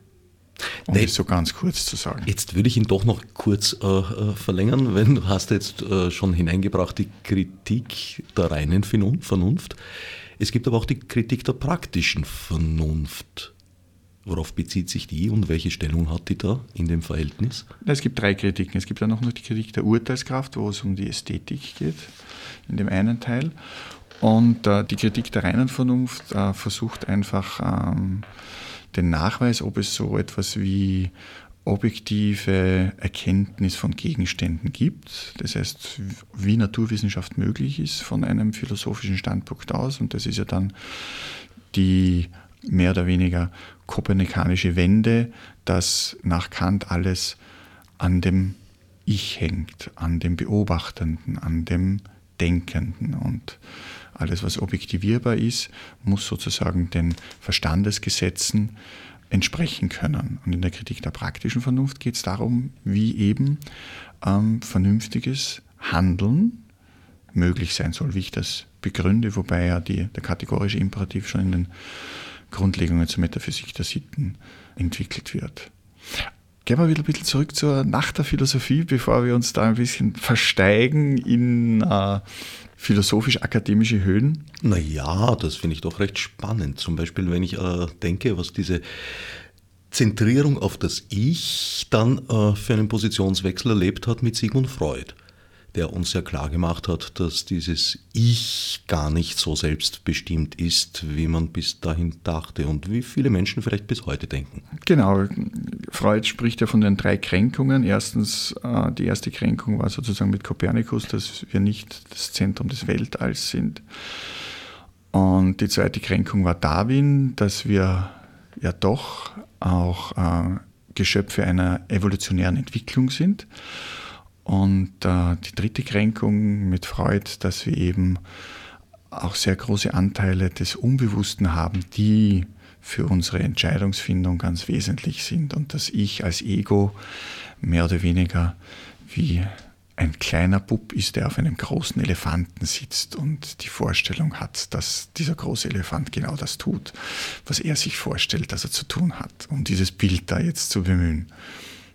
Um nee, es so ganz kurz zu sagen. Jetzt würde ich ihn doch noch kurz äh, äh verlängern, wenn du hast jetzt äh, schon hineingebracht die Kritik der reinen Vernunft. Es gibt aber auch die Kritik der praktischen Vernunft. Worauf bezieht sich die und welche Stellung hat die da in dem Verhältnis? Es gibt drei Kritiken. Es gibt dann noch die Kritik der Urteilskraft, wo es um die Ästhetik geht, in dem einen Teil. Und äh, die Kritik der reinen Vernunft äh, versucht einfach ähm, den Nachweis, ob es so etwas wie objektive Erkenntnis von Gegenständen gibt. Das heißt, wie Naturwissenschaft möglich ist von einem philosophischen Standpunkt aus. Und das ist ja dann die mehr oder weniger kopernikanische Wende, dass nach Kant alles an dem Ich hängt, an dem Beobachtenden, an dem Denkenden und alles, was objektivierbar ist, muss sozusagen den Verstandesgesetzen entsprechen können. Und in der Kritik der praktischen Vernunft geht es darum, wie eben ähm, vernünftiges Handeln möglich sein soll, wie ich das begründe, wobei ja die, der kategorische Imperativ schon in den Grundlegungen zur Metaphysik der Sitten entwickelt wird. Gehen wir wieder ein bisschen zurück zur Nacht der Philosophie, bevor wir uns da ein bisschen versteigen in äh, philosophisch-akademische Höhen. Naja, das finde ich doch recht spannend. Zum Beispiel, wenn ich äh, denke, was diese Zentrierung auf das Ich dann äh, für einen Positionswechsel erlebt hat mit Sigmund Freud der uns ja klar gemacht hat, dass dieses Ich gar nicht so selbstbestimmt ist, wie man bis dahin dachte und wie viele Menschen vielleicht bis heute denken. Genau, Freud spricht ja von den drei Kränkungen. Erstens, äh, die erste Kränkung war sozusagen mit Kopernikus, dass wir nicht das Zentrum des Weltalls sind. Und die zweite Kränkung war Darwin, dass wir ja doch auch äh, Geschöpfe einer evolutionären Entwicklung sind. Und äh, die dritte Kränkung mit Freud, dass wir eben auch sehr große Anteile des Unbewussten haben, die für unsere Entscheidungsfindung ganz wesentlich sind und dass ich als Ego mehr oder weniger wie ein kleiner Bub ist, der auf einem großen Elefanten sitzt und die Vorstellung hat, dass dieser große Elefant genau das tut, was er sich vorstellt, dass er zu tun hat, um dieses Bild da jetzt zu bemühen.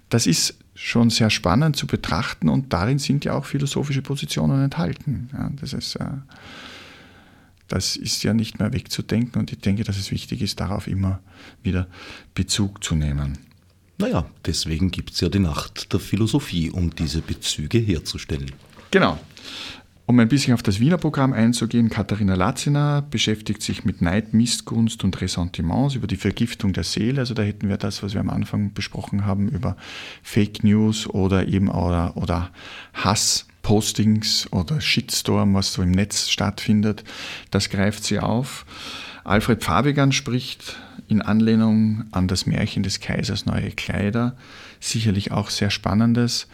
Das ist schon sehr spannend zu betrachten und darin sind ja auch philosophische Positionen enthalten. Ja, das, ist, äh, das ist ja nicht mehr wegzudenken und ich denke, dass es wichtig ist, darauf immer wieder Bezug zu nehmen. Naja, deswegen gibt es ja die Nacht der Philosophie, um diese Bezüge herzustellen. Genau. Um ein bisschen auf das Wiener Programm einzugehen, Katharina Latziner beschäftigt sich mit Neid, Missgunst und Ressentiments über die Vergiftung der Seele. Also da hätten wir das, was wir am Anfang besprochen haben, über Fake News oder eben oder, oder Hass. Postings oder Shitstorm, was so im Netz stattfindet, das greift sie auf. Alfred Fabigan spricht in Anlehnung an das Märchen des Kaisers Neue Kleider, sicherlich auch sehr spannendes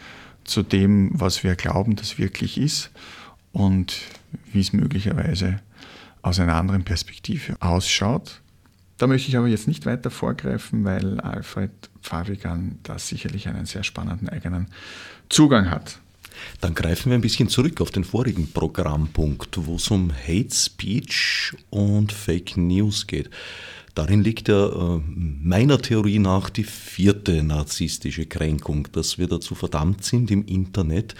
zu dem, was wir glauben, das wirklich ist und wie es möglicherweise aus einer anderen Perspektive ausschaut. Da möchte ich aber jetzt nicht weiter vorgreifen, weil Alfred Fabigan da sicherlich einen sehr spannenden eigenen Zugang hat. Dann greifen wir ein bisschen zurück auf den vorigen Programmpunkt, wo es um Hate Speech und Fake News geht. Darin liegt ja äh, meiner Theorie nach die vierte narzisstische Kränkung, dass wir dazu verdammt sind, im Internet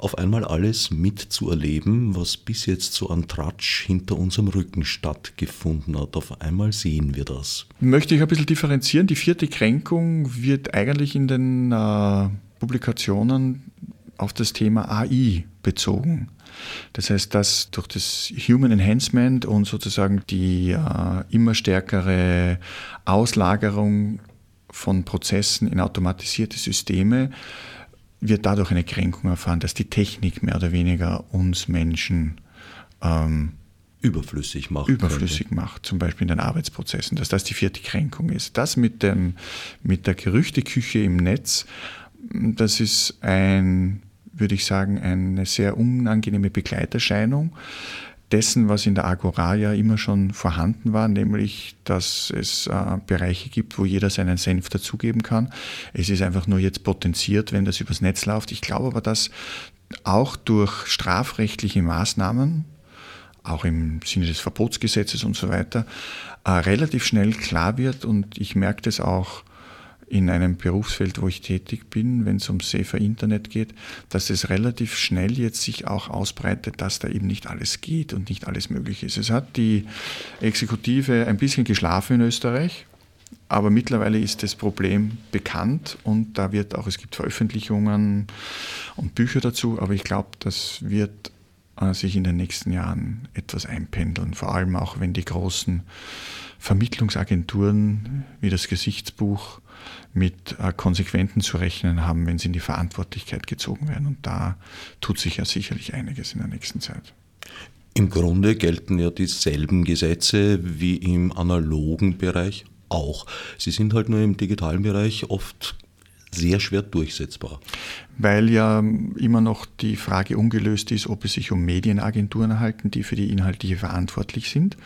auf einmal alles mitzuerleben, was bis jetzt so an Tratsch hinter unserem Rücken stattgefunden hat. Auf einmal sehen wir das. Möchte ich ein bisschen differenzieren. Die vierte Kränkung wird eigentlich in den äh, Publikationen auf das Thema AI bezogen. Das heißt, dass durch das Human Enhancement und sozusagen die äh, immer stärkere Auslagerung von Prozessen in automatisierte Systeme wird dadurch eine Kränkung erfahren, dass die Technik mehr oder weniger uns Menschen ähm, überflüssig macht. Überflüssig könnte. macht, zum Beispiel in den Arbeitsprozessen, dass das die vierte Kränkung ist. Das mit, dem, mit der Gerüchteküche im Netz, das ist ein würde ich sagen, eine sehr unangenehme Begleiterscheinung dessen, was in der Agora ja immer schon vorhanden war, nämlich, dass es äh, Bereiche gibt, wo jeder seinen Senf dazugeben kann. Es ist einfach nur jetzt potenziert, wenn das übers Netz läuft. Ich glaube aber, dass auch durch strafrechtliche Maßnahmen, auch im Sinne des Verbotsgesetzes und so weiter, äh, relativ schnell klar wird und ich merke das auch in einem Berufsfeld, wo ich tätig bin, wenn es um Safer Internet geht, dass es relativ schnell jetzt sich auch ausbreitet, dass da eben nicht alles geht und nicht alles möglich ist. Es hat die Exekutive ein bisschen geschlafen in Österreich, aber mittlerweile ist das Problem bekannt und da wird auch, es gibt Veröffentlichungen und Bücher dazu, aber ich glaube, das wird äh, sich in den nächsten Jahren etwas einpendeln, vor allem auch wenn die großen Vermittlungsagenturen wie das Gesichtsbuch mit äh, Konsequenzen zu rechnen haben, wenn sie in die Verantwortlichkeit gezogen werden. Und da tut sich ja sicherlich einiges in der nächsten Zeit. Im Grunde gelten ja dieselben Gesetze wie im analogen Bereich auch. Sie sind halt nur im digitalen Bereich oft sehr schwer durchsetzbar. Weil ja immer noch die Frage ungelöst ist, ob es sich um Medienagenturen halten, die für die Inhaltliche verantwortlich sind,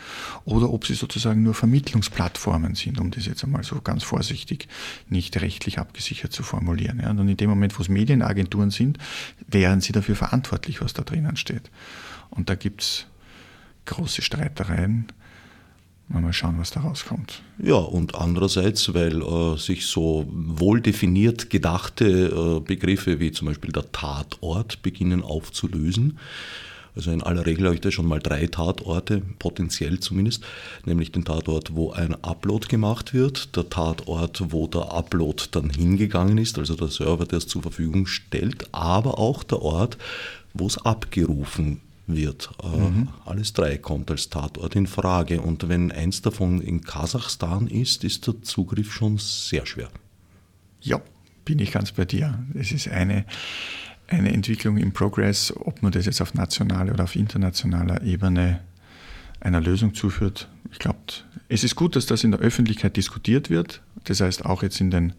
oder ob sie sozusagen nur Vermittlungsplattformen sind, um das jetzt einmal so ganz vorsichtig nicht rechtlich abgesichert zu formulieren. Ja, und in dem Moment, wo es Medienagenturen sind, wären sie dafür verantwortlich, was da drinnen steht. Und da gibt es große Streitereien Mal schauen, was da rauskommt. Ja, und andererseits, weil äh, sich so wohl definiert gedachte äh, Begriffe wie zum Beispiel der Tatort beginnen aufzulösen. Also in aller Regel habe ich da schon mal drei Tatorte, potenziell zumindest, nämlich den Tatort, wo ein Upload gemacht wird, der Tatort, wo der Upload dann hingegangen ist, also der Server, der es zur Verfügung stellt, aber auch der Ort, wo es abgerufen wird. Äh, mhm. Alles drei kommt als Tatort in Frage. Und wenn eins davon in Kasachstan ist, ist der Zugriff schon sehr schwer. Ja, bin ich ganz bei dir. Es ist eine, eine Entwicklung im Progress, ob man das jetzt auf nationaler oder auf internationaler Ebene einer Lösung zuführt. Ich glaube, es ist gut, dass das in der Öffentlichkeit diskutiert wird. Das heißt, auch jetzt in den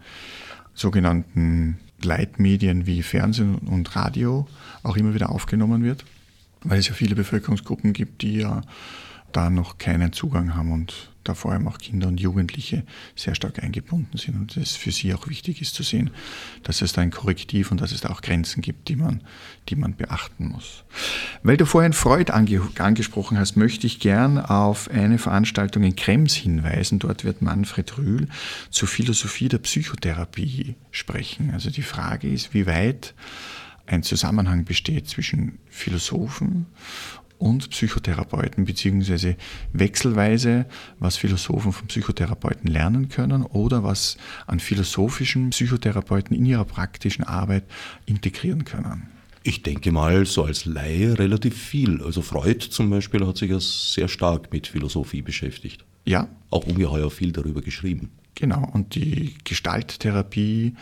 sogenannten Leitmedien wie Fernsehen und Radio auch immer wieder aufgenommen wird weil es ja viele Bevölkerungsgruppen gibt, die ja da noch keinen Zugang haben und da vor allem auch Kinder und Jugendliche sehr stark eingebunden sind und es für sie auch wichtig ist zu sehen, dass es da ein Korrektiv und dass es da auch Grenzen gibt, die man, die man beachten muss. Weil du vorhin Freud ange angesprochen hast, möchte ich gern auf eine Veranstaltung in Krems hinweisen. Dort wird Manfred Rühl zur Philosophie der Psychotherapie sprechen. Also die Frage ist, wie weit ein Zusammenhang besteht zwischen Philosophen und Psychotherapeuten, beziehungsweise wechselweise, was Philosophen von Psychotherapeuten lernen können oder was an philosophischen Psychotherapeuten in ihrer praktischen Arbeit integrieren können. Ich denke mal, so als Laie relativ viel. Also Freud zum Beispiel hat sich ja sehr stark mit Philosophie beschäftigt. Ja. Auch ungeheuer viel darüber geschrieben. Genau. Und die Gestalttherapie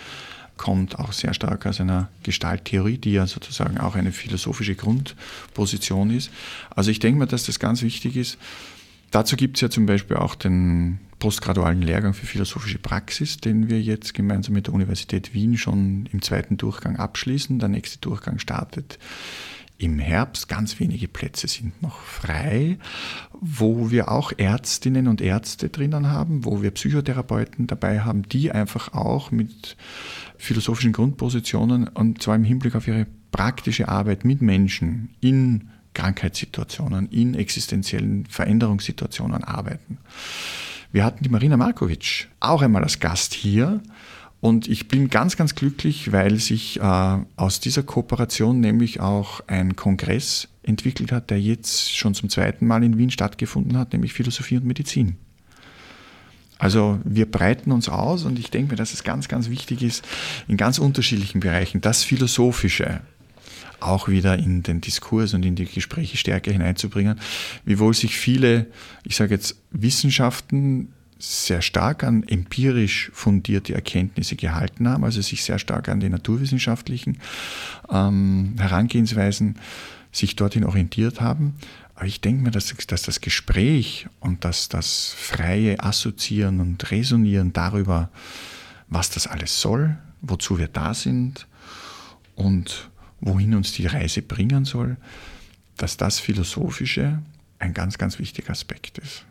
kommt auch sehr stark aus einer Gestalttheorie, die ja sozusagen auch eine philosophische Grundposition ist. Also ich denke mir, dass das ganz wichtig ist. Dazu gibt es ja zum Beispiel auch den postgradualen Lehrgang für philosophische Praxis, den wir jetzt gemeinsam mit der Universität Wien schon im zweiten Durchgang abschließen. Der nächste Durchgang startet im Herbst. Ganz wenige Plätze sind noch frei, wo wir auch Ärztinnen und Ärzte drinnen haben, wo wir Psychotherapeuten dabei haben, die einfach auch mit philosophischen Grundpositionen und zwar im Hinblick auf ihre praktische Arbeit mit Menschen in Krankheitssituationen, in existenziellen Veränderungssituationen arbeiten. Wir hatten die Marina Markovic auch einmal als Gast hier und ich bin ganz, ganz glücklich, weil sich äh, aus dieser Kooperation nämlich auch ein Kongress entwickelt hat, der jetzt schon zum zweiten Mal in Wien stattgefunden hat, nämlich Philosophie und Medizin. Also wir breiten uns aus und ich denke mir, dass es ganz, ganz wichtig ist, in ganz unterschiedlichen Bereichen das Philosophische auch wieder in den Diskurs und in die Gespräche stärker hineinzubringen, wiewohl sich viele, ich sage jetzt, Wissenschaften sehr stark an empirisch fundierte Erkenntnisse gehalten haben, also sich sehr stark an die naturwissenschaftlichen ähm, Herangehensweisen sich dorthin orientiert haben. Aber ich denke mir, dass, dass das Gespräch und dass das freie Assoziieren und Resonieren darüber, was das alles soll, wozu wir da sind und wohin uns die Reise bringen soll, dass das Philosophische ein ganz, ganz wichtiger Aspekt ist.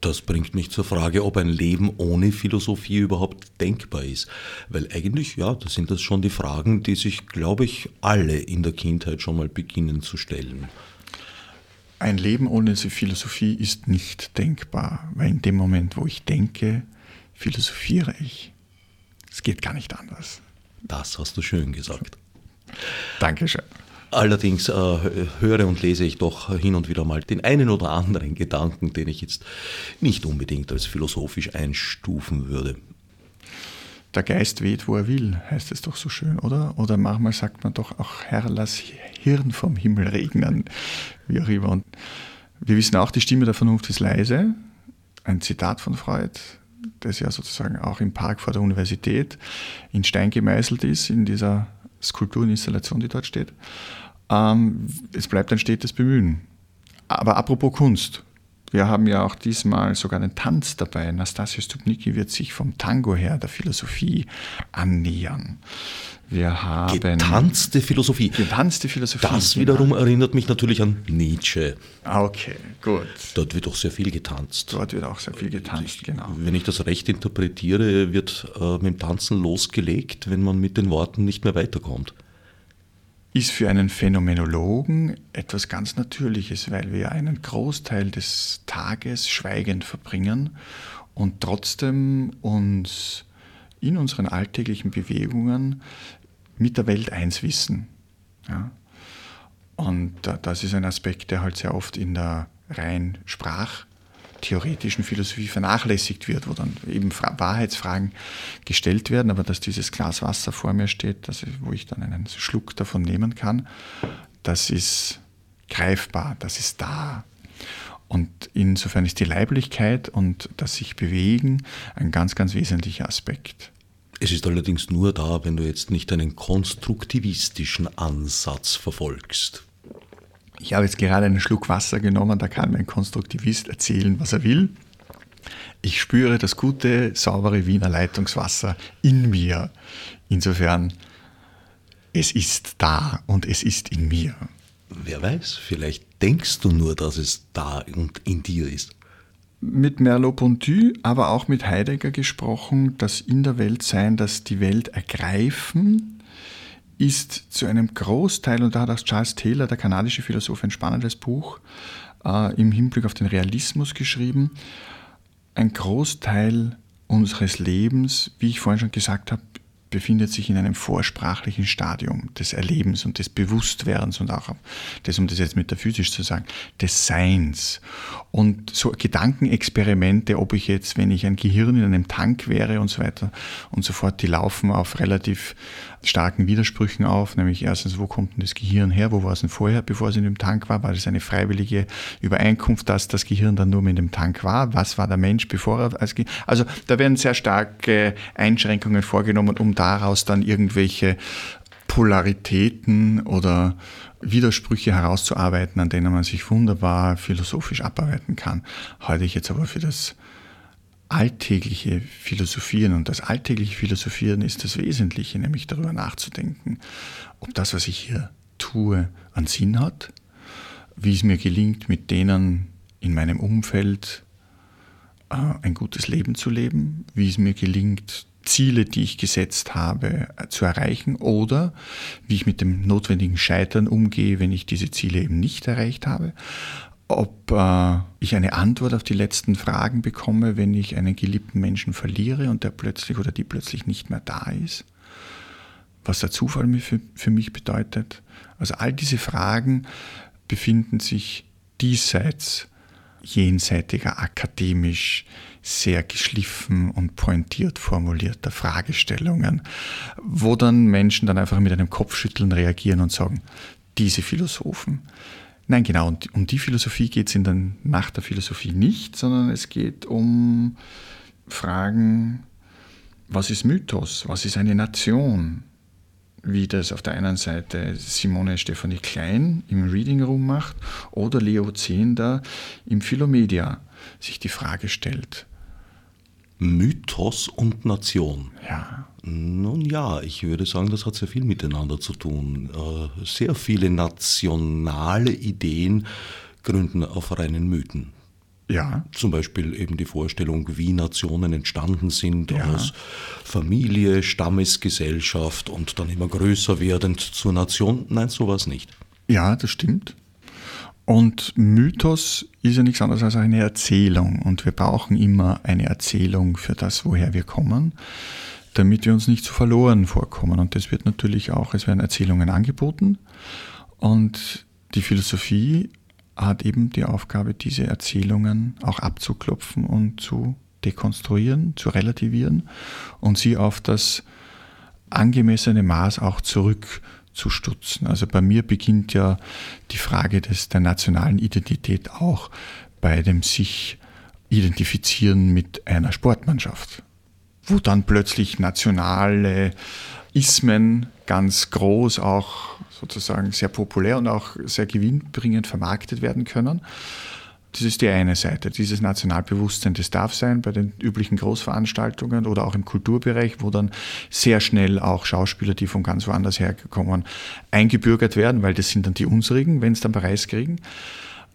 Das bringt mich zur Frage, ob ein Leben ohne Philosophie überhaupt denkbar ist. Weil eigentlich, ja, das sind das schon die Fragen, die sich, glaube ich, alle in der Kindheit schon mal beginnen zu stellen. Ein Leben ohne Philosophie ist nicht denkbar, weil in dem Moment, wo ich denke, philosophiere ich. Es geht gar nicht anders. Das hast du schön gesagt. Dankeschön. Allerdings äh, höre und lese ich doch hin und wieder mal den einen oder anderen Gedanken, den ich jetzt nicht unbedingt als philosophisch einstufen würde. Der Geist weht, wo er will, heißt es doch so schön, oder? Oder manchmal sagt man doch auch, Herr, lass Hirn vom Himmel regnen, wie auch immer. Und wir wissen auch, die Stimme der Vernunft ist leise. Ein Zitat von Freud, das ja sozusagen auch im Park vor der Universität in Stein gemeißelt ist, in dieser Skulptureninstallation, die dort steht. Ähm, es bleibt ein stetes Bemühen. Aber apropos Kunst. Wir haben ja auch diesmal sogar einen Tanz dabei. Nastasia Stupnicki wird sich vom Tango her der Philosophie annähern. Wir haben getanzte Philosophie. Getanzte Philosophie. Das genau. wiederum erinnert mich natürlich an Nietzsche. Okay, gut. Dort wird auch sehr viel getanzt. Dort wird auch sehr viel getanzt, genau. Wenn ich das recht interpretiere, wird äh, mit dem Tanzen losgelegt, wenn man mit den Worten nicht mehr weiterkommt. Ist für einen Phänomenologen etwas ganz Natürliches, weil wir einen Großteil des Tages schweigend verbringen und trotzdem uns in unseren alltäglichen Bewegungen mit der Welt eins wissen. Ja? Und das ist ein Aspekt, der halt sehr oft in der rein sprachtheoretischen Philosophie vernachlässigt wird, wo dann eben Wahrheitsfragen gestellt werden, aber dass dieses Glas Wasser vor mir steht, das, wo ich dann einen Schluck davon nehmen kann, das ist greifbar, das ist da. Und insofern ist die Leiblichkeit und das sich bewegen ein ganz, ganz wesentlicher Aspekt. Es ist allerdings nur da, wenn du jetzt nicht einen konstruktivistischen Ansatz verfolgst. Ich habe jetzt gerade einen Schluck Wasser genommen, da kann mein Konstruktivist erzählen, was er will. Ich spüre das gute, saubere Wiener Leitungswasser in mir. Insofern, es ist da und es ist in mir. Wer weiß, vielleicht denkst du nur, dass es da und in dir ist mit Merleau-Ponty, aber auch mit Heidegger gesprochen, das in der Welt sein, das die Welt ergreifen, ist zu einem Großteil, und da hat auch Charles Taylor, der kanadische Philosoph, ein spannendes Buch äh, im Hinblick auf den Realismus geschrieben, ein Großteil unseres Lebens, wie ich vorhin schon gesagt habe, befindet sich in einem vorsprachlichen Stadium des Erlebens und des Bewusstwerdens und auch des, um das jetzt metaphysisch zu sagen, des Seins. Und so Gedankenexperimente, ob ich jetzt, wenn ich ein Gehirn in einem Tank wäre und so weiter und so fort, die laufen auf relativ starken Widersprüchen auf, nämlich erstens, wo kommt denn das Gehirn her, wo war es denn vorher, bevor es in dem Tank war, war das eine freiwillige Übereinkunft, dass das Gehirn dann nur mit dem Tank war, was war der Mensch, bevor er als Gehirn, also da werden sehr starke Einschränkungen vorgenommen, um daraus dann irgendwelche Polaritäten oder Widersprüche herauszuarbeiten, an denen man sich wunderbar philosophisch abarbeiten kann. Halte ich jetzt aber für das alltägliche Philosophieren. Und das alltägliche Philosophieren ist das Wesentliche, nämlich darüber nachzudenken, ob das, was ich hier tue, einen Sinn hat, wie es mir gelingt, mit denen in meinem Umfeld äh, ein gutes Leben zu leben, wie es mir gelingt, Ziele, die ich gesetzt habe, äh, zu erreichen oder wie ich mit dem notwendigen Scheitern umgehe, wenn ich diese Ziele eben nicht erreicht habe. Ob äh, ich eine Antwort auf die letzten Fragen bekomme, wenn ich einen geliebten Menschen verliere und der plötzlich oder die plötzlich nicht mehr da ist. Was der Zufall für, für mich bedeutet. Also all diese Fragen befinden sich diesseits jenseitiger akademisch sehr geschliffen und pointiert formulierter Fragestellungen, wo dann Menschen dann einfach mit einem Kopfschütteln reagieren und sagen, diese Philosophen. Nein, genau, und um die Philosophie geht es in der Nacht der Philosophie nicht, sondern es geht um Fragen, was ist Mythos, was ist eine Nation, wie das auf der einen Seite Simone Stephanie Klein im Reading Room macht oder Leo Zehnder im Philomedia sich die Frage stellt. Mythos und Nation. Ja. Nun ja, ich würde sagen, das hat sehr viel miteinander zu tun. Äh, sehr viele nationale Ideen gründen auf reinen Mythen. Ja. Zum Beispiel eben die Vorstellung, wie Nationen entstanden sind Ja. aus Familie, Stammesgesellschaft und dann immer größer werdend zur Nation. Nein, sowas nicht. Ja, das stimmt. Und Mythos ist ja nichts anderes als eine Erzählung. Und wir brauchen immer eine Erzählung für das, woher wir kommen, damit wir uns nicht zu verloren vorkommen. Und das wird natürlich auch, es werden Erzählungen angeboten. Und die Philosophie hat eben die Aufgabe, diese Erzählungen auch abzuklopfen und zu dekonstruieren, zu relativieren und sie auf das angemessene Maß auch zurückzustutzen. Also bei mir beginnt ja die Frage des, der nationalen Identität auch bei dem sich identifizieren mit einer Sportmannschaft, wo dann plötzlich nationale Ismen ganz groß auch sozusagen sehr populär und auch sehr gewinnbringend vermarktet werden können. Das ist die eine Seite, dieses Nationalbewusstsein, das darf sein bei den üblichen Großveranstaltungen oder auch im Kulturbereich, wo dann sehr schnell auch Schauspieler, die von ganz woanders herkommen, eingebürgert werden, weil das sind dann die unsrigen, wenn es dann Preis kriegen.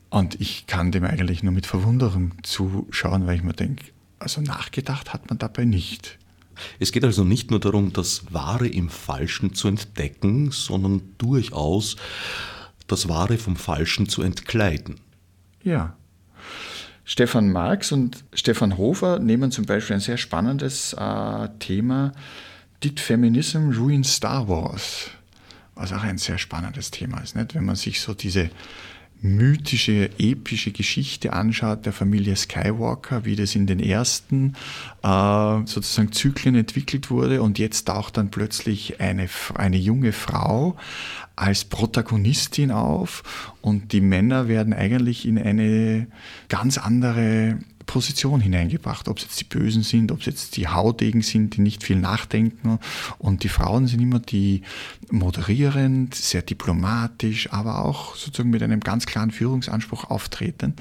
Und ich kann dem eigentlich nur mit Verwunderung zuschauen, weil ich mir denke, also nachgedacht hat man dabei nicht. Es geht also nicht nur darum, das Wahre im Falschen zu entdecken, sondern durchaus das Wahre vom Falschen zu entkleiden. Ja. Stefan Marx und Stefan Hofer nehmen zum Beispiel ein sehr spannendes äh, Thema, Did Feminism Ruin Star Wars? Was auch ein sehr spannendes Thema ist, nicht? wenn man sich so diese mythische, epische Geschichte anschaut der Familie Skywalker, wie das in den ersten äh, sozusagen Zyklen entwickelt wurde und jetzt taucht dann plötzlich eine, eine junge Frau als Protagonistin auf und die Männer werden eigentlich in eine ganz andere Position hineingebracht, ob es jetzt die Bösen sind, ob es jetzt die Haudegen sind, die nicht viel nachdenken und die Frauen sind immer die moderierend, sehr diplomatisch, aber auch sozusagen mit einem ganz klaren Führungsanspruch auftreten.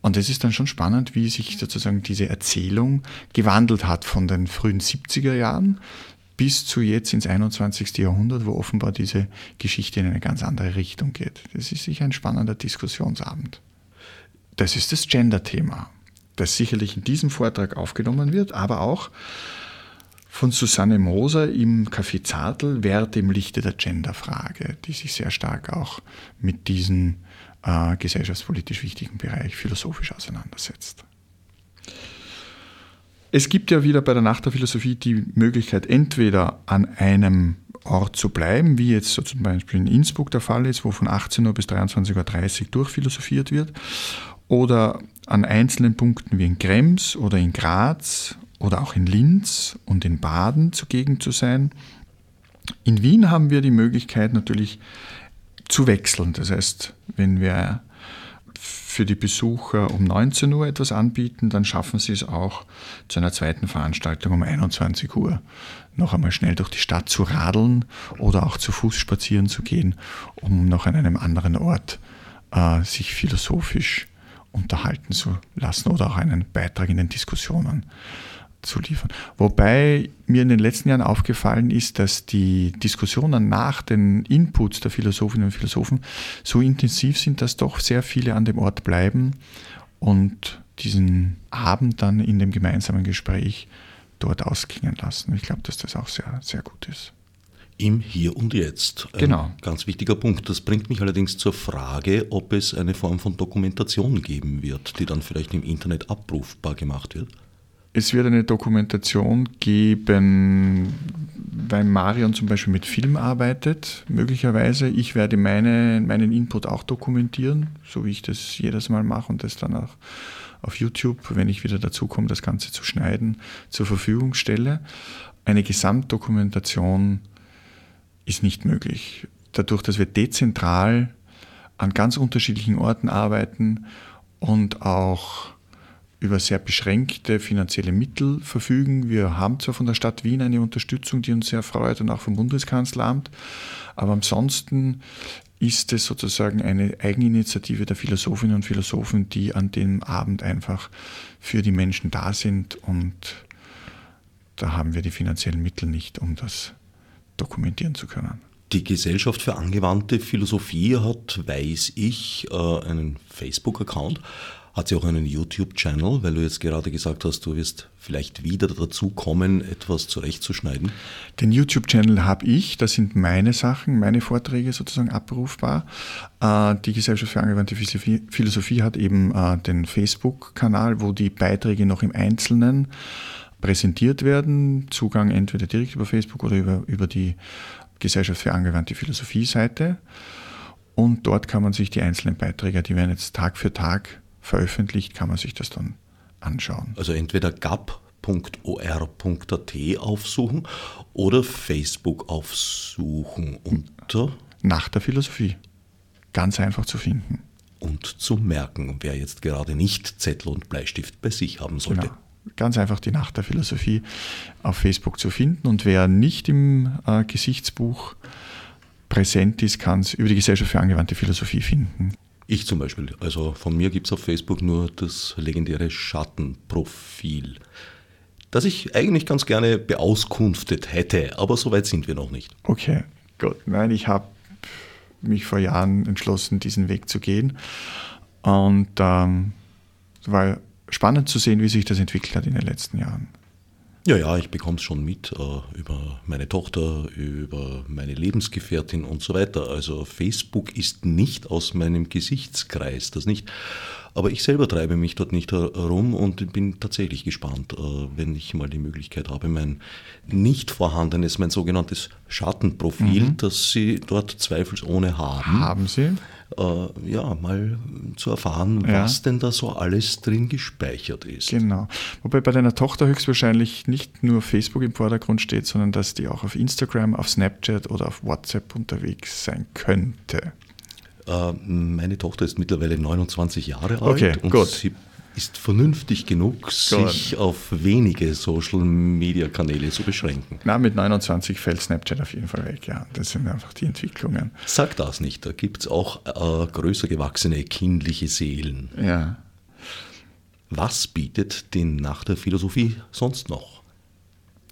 Und es ist dann schon spannend, wie sich sozusagen diese Erzählung gewandelt hat von den frühen 70er Jahren bis zu jetzt ins 21. Jahrhundert, wo offenbar diese Geschichte in eine ganz andere Richtung geht. Das ist sicher ein spannender Diskussionsabend. Das ist das Gender-Thema, das sicherlich in diesem Vortrag aufgenommen wird, aber auch von Susanne Moser im Café Zartl, Werte im Lichte der Genderfrage, die sich sehr stark auch mit diesem äh, gesellschaftspolitisch wichtigen Bereich philosophisch auseinandersetzt. Es gibt ja wieder bei der Nacht der Philosophie die Möglichkeit, entweder an einem Ort zu bleiben, wie jetzt so zum Beispiel in Innsbruck der Fall ist, wo von 18 Uhr bis 23.30 Uhr durchphilosophiert wird, oder an einzelnen Punkten wie in Krems oder in Graz oder auch in Linz und in Baden zugegen zu sein. In Wien haben wir die Möglichkeit natürlich zu wechseln. Das heißt, wenn wir für die Besucher um 19 Uhr etwas anbieten, dann schaffen sie es auch zu einer zweiten Veranstaltung um 21 Uhr noch einmal schnell durch die Stadt zu radeln oder auch zu Fuß spazieren zu gehen, um noch an einem anderen Ort äh, sich philosophisch unterhalten zu lassen oder auch einen Beitrag in den Diskussionen zu liefern. Wobei mir in den letzten Jahren aufgefallen ist, dass die Diskussionen nach den Inputs der Philosophinnen und Philosophen so intensiv sind, dass doch sehr viele an dem Ort bleiben und diesen Abend dann in dem gemeinsamen Gespräch dort ausklingen lassen. Ich glaube, dass das auch sehr, sehr gut ist. Im Hier und Jetzt. Ein genau. Ganz wichtiger Punkt. Das bringt mich allerdings zur Frage, ob es eine Form von Dokumentation geben wird, die dann vielleicht im Internet abrufbar gemacht wird. Es wird eine Dokumentation geben, weil Marion zum Beispiel mit Film arbeitet, möglicherweise. Ich werde meine, meinen Input auch dokumentieren, so wie ich das jedes Mal mache und das dann auch auf YouTube, wenn ich wieder dazu komme, das Ganze zu schneiden, zur Verfügung stelle. Eine Gesamtdokumentation ist nicht möglich. Dadurch, dass wir dezentral an ganz unterschiedlichen Orten arbeiten und auch über sehr beschränkte finanzielle Mittel verfügen. Wir haben zwar von der Stadt Wien eine Unterstützung, die uns sehr freut und auch vom Bundeskanzleramt, aber ansonsten ist es sozusagen eine Eigeninitiative der Philosophinnen und Philosophen, die an dem Abend einfach für die Menschen da sind und da haben wir die finanziellen Mittel nicht, um das dokumentieren zu können. Die Gesellschaft für angewandte Philosophie hat, weiß ich, äh, einen Facebook-Account. Hat sie auch einen YouTube-Channel, weil du jetzt gerade gesagt hast, du wirst vielleicht wieder dazu kommen, etwas zurechtzuschneiden? Den YouTube-Channel habe ich, das sind meine Sachen, meine Vorträge sozusagen abrufbar. Äh, die Gesellschaft für angewandte Philosophie hat eben äh, den Facebook-Kanal, wo die Beiträge noch im Einzelnen präsentiert werden. Zugang entweder direkt über Facebook oder über, über die Gesellschaft für angewandte Philosophie-Seite. Und dort kann man sich die einzelnen Beiträge, die werden jetzt Tag für Tag veröffentlicht, kann man sich das dann anschauen. Also entweder gap.or.at aufsuchen oder Facebook aufsuchen unter Nach der Philosophie. Ganz einfach zu finden. Und zu merken, wer jetzt gerade nicht Zettel und Bleistift bei sich haben sollte. Genau. Ganz einfach die Nacht der Philosophie auf Facebook zu finden. Und wer nicht im äh, Gesichtsbuch präsent ist, kann es über die Gesellschaft für angewandte Philosophie finden. Ich zum Beispiel. Also von mir gibt es auf Facebook nur das legendäre Schattenprofil, das ich eigentlich ganz gerne beauskunftet hätte, aber so weit sind wir noch nicht. Okay, gut. Nein, ich habe mich vor Jahren entschlossen, diesen Weg zu gehen. Und ähm, war spannend zu sehen, wie sich das entwickelt hat in den letzten Jahren. Ja, ja, ich bekomme es schon mit äh, über meine Tochter, über meine Lebensgefährtin und so weiter. Also Facebook ist nicht aus meinem Gesichtskreis, das nicht. Aber ich selber treibe mich dort nicht herum und bin tatsächlich gespannt, äh, wenn ich mal die Möglichkeit habe, mein nicht vorhandenes, mein sogenanntes Schattenprofil, mhm. das Sie dort zweifelsohne haben. Haben Sie? Äh, ja, mal zu erfahren, ja. was denn da so alles drin gespeichert ist. Genau. Wobei bei deiner Tochter höchstwahrscheinlich nicht nur Facebook im Vordergrund steht, sondern dass die auch auf Instagram, auf Snapchat oder auf WhatsApp unterwegs sein könnte. Äh, meine Tochter ist mittlerweile 29 Jahre alt okay, und gut. sie ist vernünftig genug, sich auf wenige Social-Media-Kanäle zu beschränken. Na, mit 29 fällt Snapchat auf jeden Fall weg, ja. Das sind einfach die Entwicklungen. Sag das nicht, da gibt es auch äh, größer gewachsene kindliche Seelen. Ja. Was bietet die Nacht der Philosophie sonst noch?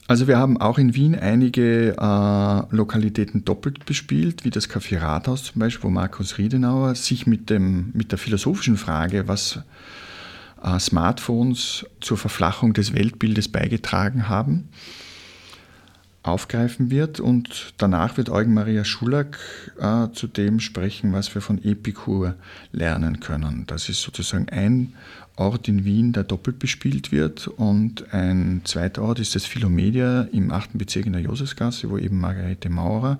Also wir haben auch in Wien einige äh, Lokalitäten doppelt bespielt, wie das Café Rathaus zum Beispiel, wo Markus Riedenauer sich mit, dem, mit der philosophischen Frage, was Smartphones zur Verflachung des Weltbildes beigetragen haben, aufgreifen wird. Und danach wird Eugen Maria Schulack äh, zu dem sprechen, was wir von Epikur lernen können. Das ist sozusagen ein Ort in Wien, der doppelt bespielt wird. Und ein zweiter Ort ist das Philomedia im 8. Bezirk in der Josefsgasse, wo eben Margarete Maurer,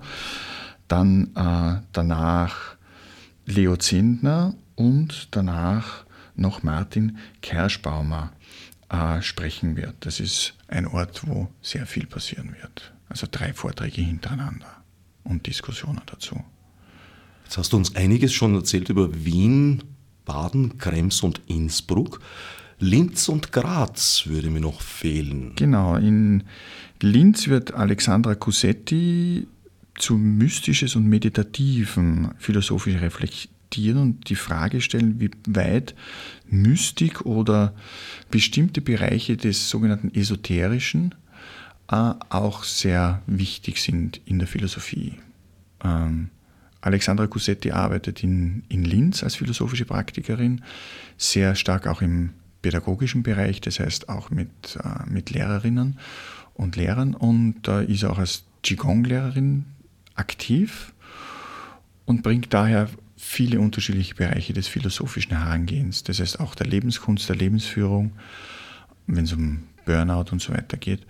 dann äh, danach Leo Zindner und danach noch Martin Kerschbaumer äh, sprechen wird. Das ist ein Ort, wo sehr viel passieren wird. Also drei Vorträge hintereinander und Diskussionen dazu. Jetzt hast du uns einiges schon erzählt über Wien, Baden, Krems und Innsbruck. Linz und Graz würde mir noch fehlen. Genau, in Linz wird Alexandra Cussetti zu Mystisches und Meditativen philosophisch reflektieren reflektieren und die Frage stellen, wie weit Mystik oder bestimmte Bereiche des sogenannten Esoterischen äh, auch sehr wichtig sind in der Philosophie. Ähm, Alexandra Cussetti arbeitet in, in Linz als philosophische Praktikerin, sehr stark auch im pädagogischen Bereich, das heißt auch mit, äh, mit Lehrerinnen und Lehrern und äh, ist auch als Qigong-Lehrerin aktiv und bringt daher viele unterschiedliche Bereiche des philosophischen Herangehens, das heißt auch der Lebenskunst, der Lebensführung, wenn es um Burnout und so weiter geht,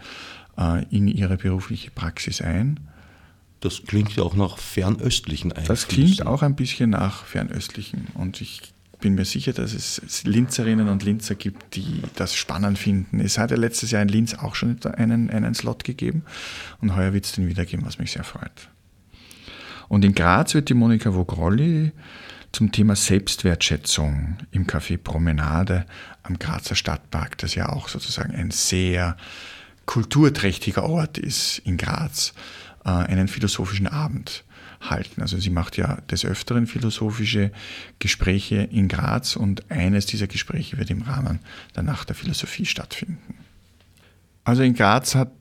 äh, in ihre berufliche Praxis ein. Das klingt ja auch nach fernöstlichen Einflüssen. Das klingt auch ein bisschen nach fernöstlichen und ich bin mir sicher, dass es Linzerinnen und Linzer gibt, die das spannend finden. Es hat ja letztes Jahr in Linz auch schon einen, einen Slot gegeben und heuer wird es den wieder geben, was mich sehr freut. Und in Graz wird die Monika Vogrolli zum Thema Selbstwertschätzung im Café Promenade am Grazer Stadtpark, das ja auch sozusagen ein sehr kulturträchtiger Ort ist in Graz, äh, einen philosophischen Abend halten. Also sie macht ja des Öfteren philosophische Gespräche in Graz und eines dieser Gespräche wird im Rahmen der Nacht der Philosophie stattfinden. Also in Graz hat,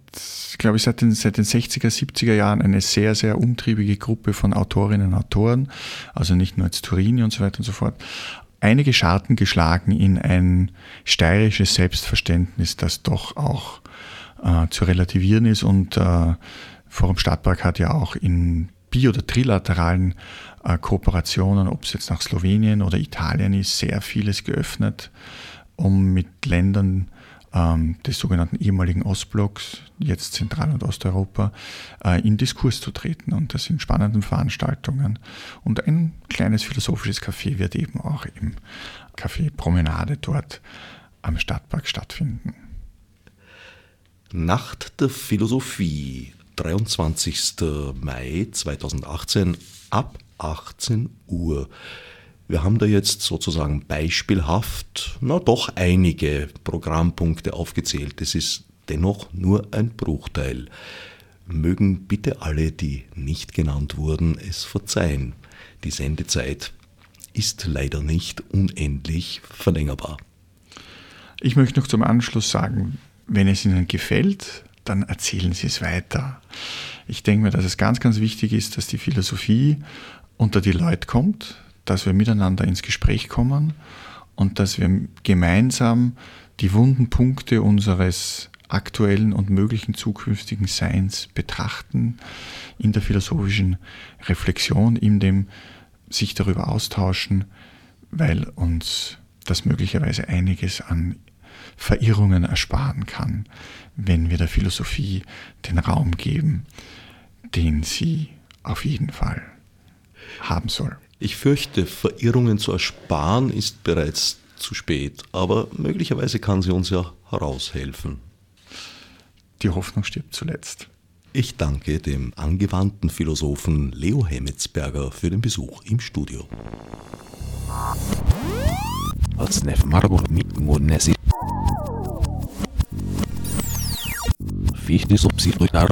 glaube ich, seit den, seit den 60er, 70er Jahren eine sehr, sehr umtriebige Gruppe von Autorinnen und Autoren, also nicht nur jetzt Turini und so weiter und so fort, einige Scharten geschlagen in ein steirisches Selbstverständnis, das doch auch äh, zu relativieren ist. Und äh, Forum Stadtpark hat ja auch in bi- oder trilateralen äh, Kooperationen, ob es jetzt nach Slowenien oder Italien ist, sehr vieles geöffnet, um mit Ländern ähm, des sogenannten ehemaligen Ostblocks, jetzt Zentral- und Osteuropa, äh, in Diskurs zu treten. Und das sind spannende Veranstaltungen. Und ein kleines philosophisches Café wird eben auch im Café Promenade dort am Stadtpark stattfinden. Nacht der Philosophie 23. Mai 2018 ab 18 Uhr. Wir haben da jetzt sozusagen beispielhaft, na doch einige Programmpunkte aufgezählt. Es ist dennoch nur ein Bruchteil. Mögen bitte alle, die nicht genannt wurden, es verzeihen. Die Sendezeit ist leider nicht unendlich verlängerbar. Ich möchte noch zum Anschluss sagen, wenn es Ihnen gefällt, dann erzählen Sie es weiter. Ich denke mir, dass es ganz, ganz wichtig ist, dass die Philosophie unter die Leute kommt, dass wir miteinander ins Gespräch kommen und dass wir gemeinsam die wunden Punkte unseres aktuellen und möglichen zukünftigen Seins betrachten, in der philosophischen Reflexion, in dem sich darüber austauschen, weil uns das möglicherweise einiges an Verirrungen ersparen kann, wenn wir der Philosophie den Raum geben, den sie auf jeden Fall haben soll. Ich fürchte, Verirrungen zu ersparen ist bereits zu spät, aber möglicherweise kann sie uns ja heraushelfen. Die Hoffnung stirbt zuletzt. Ich danke dem angewandten Philosophen Leo Hemmetsberger für den Besuch im Studio. Fichte subsidiar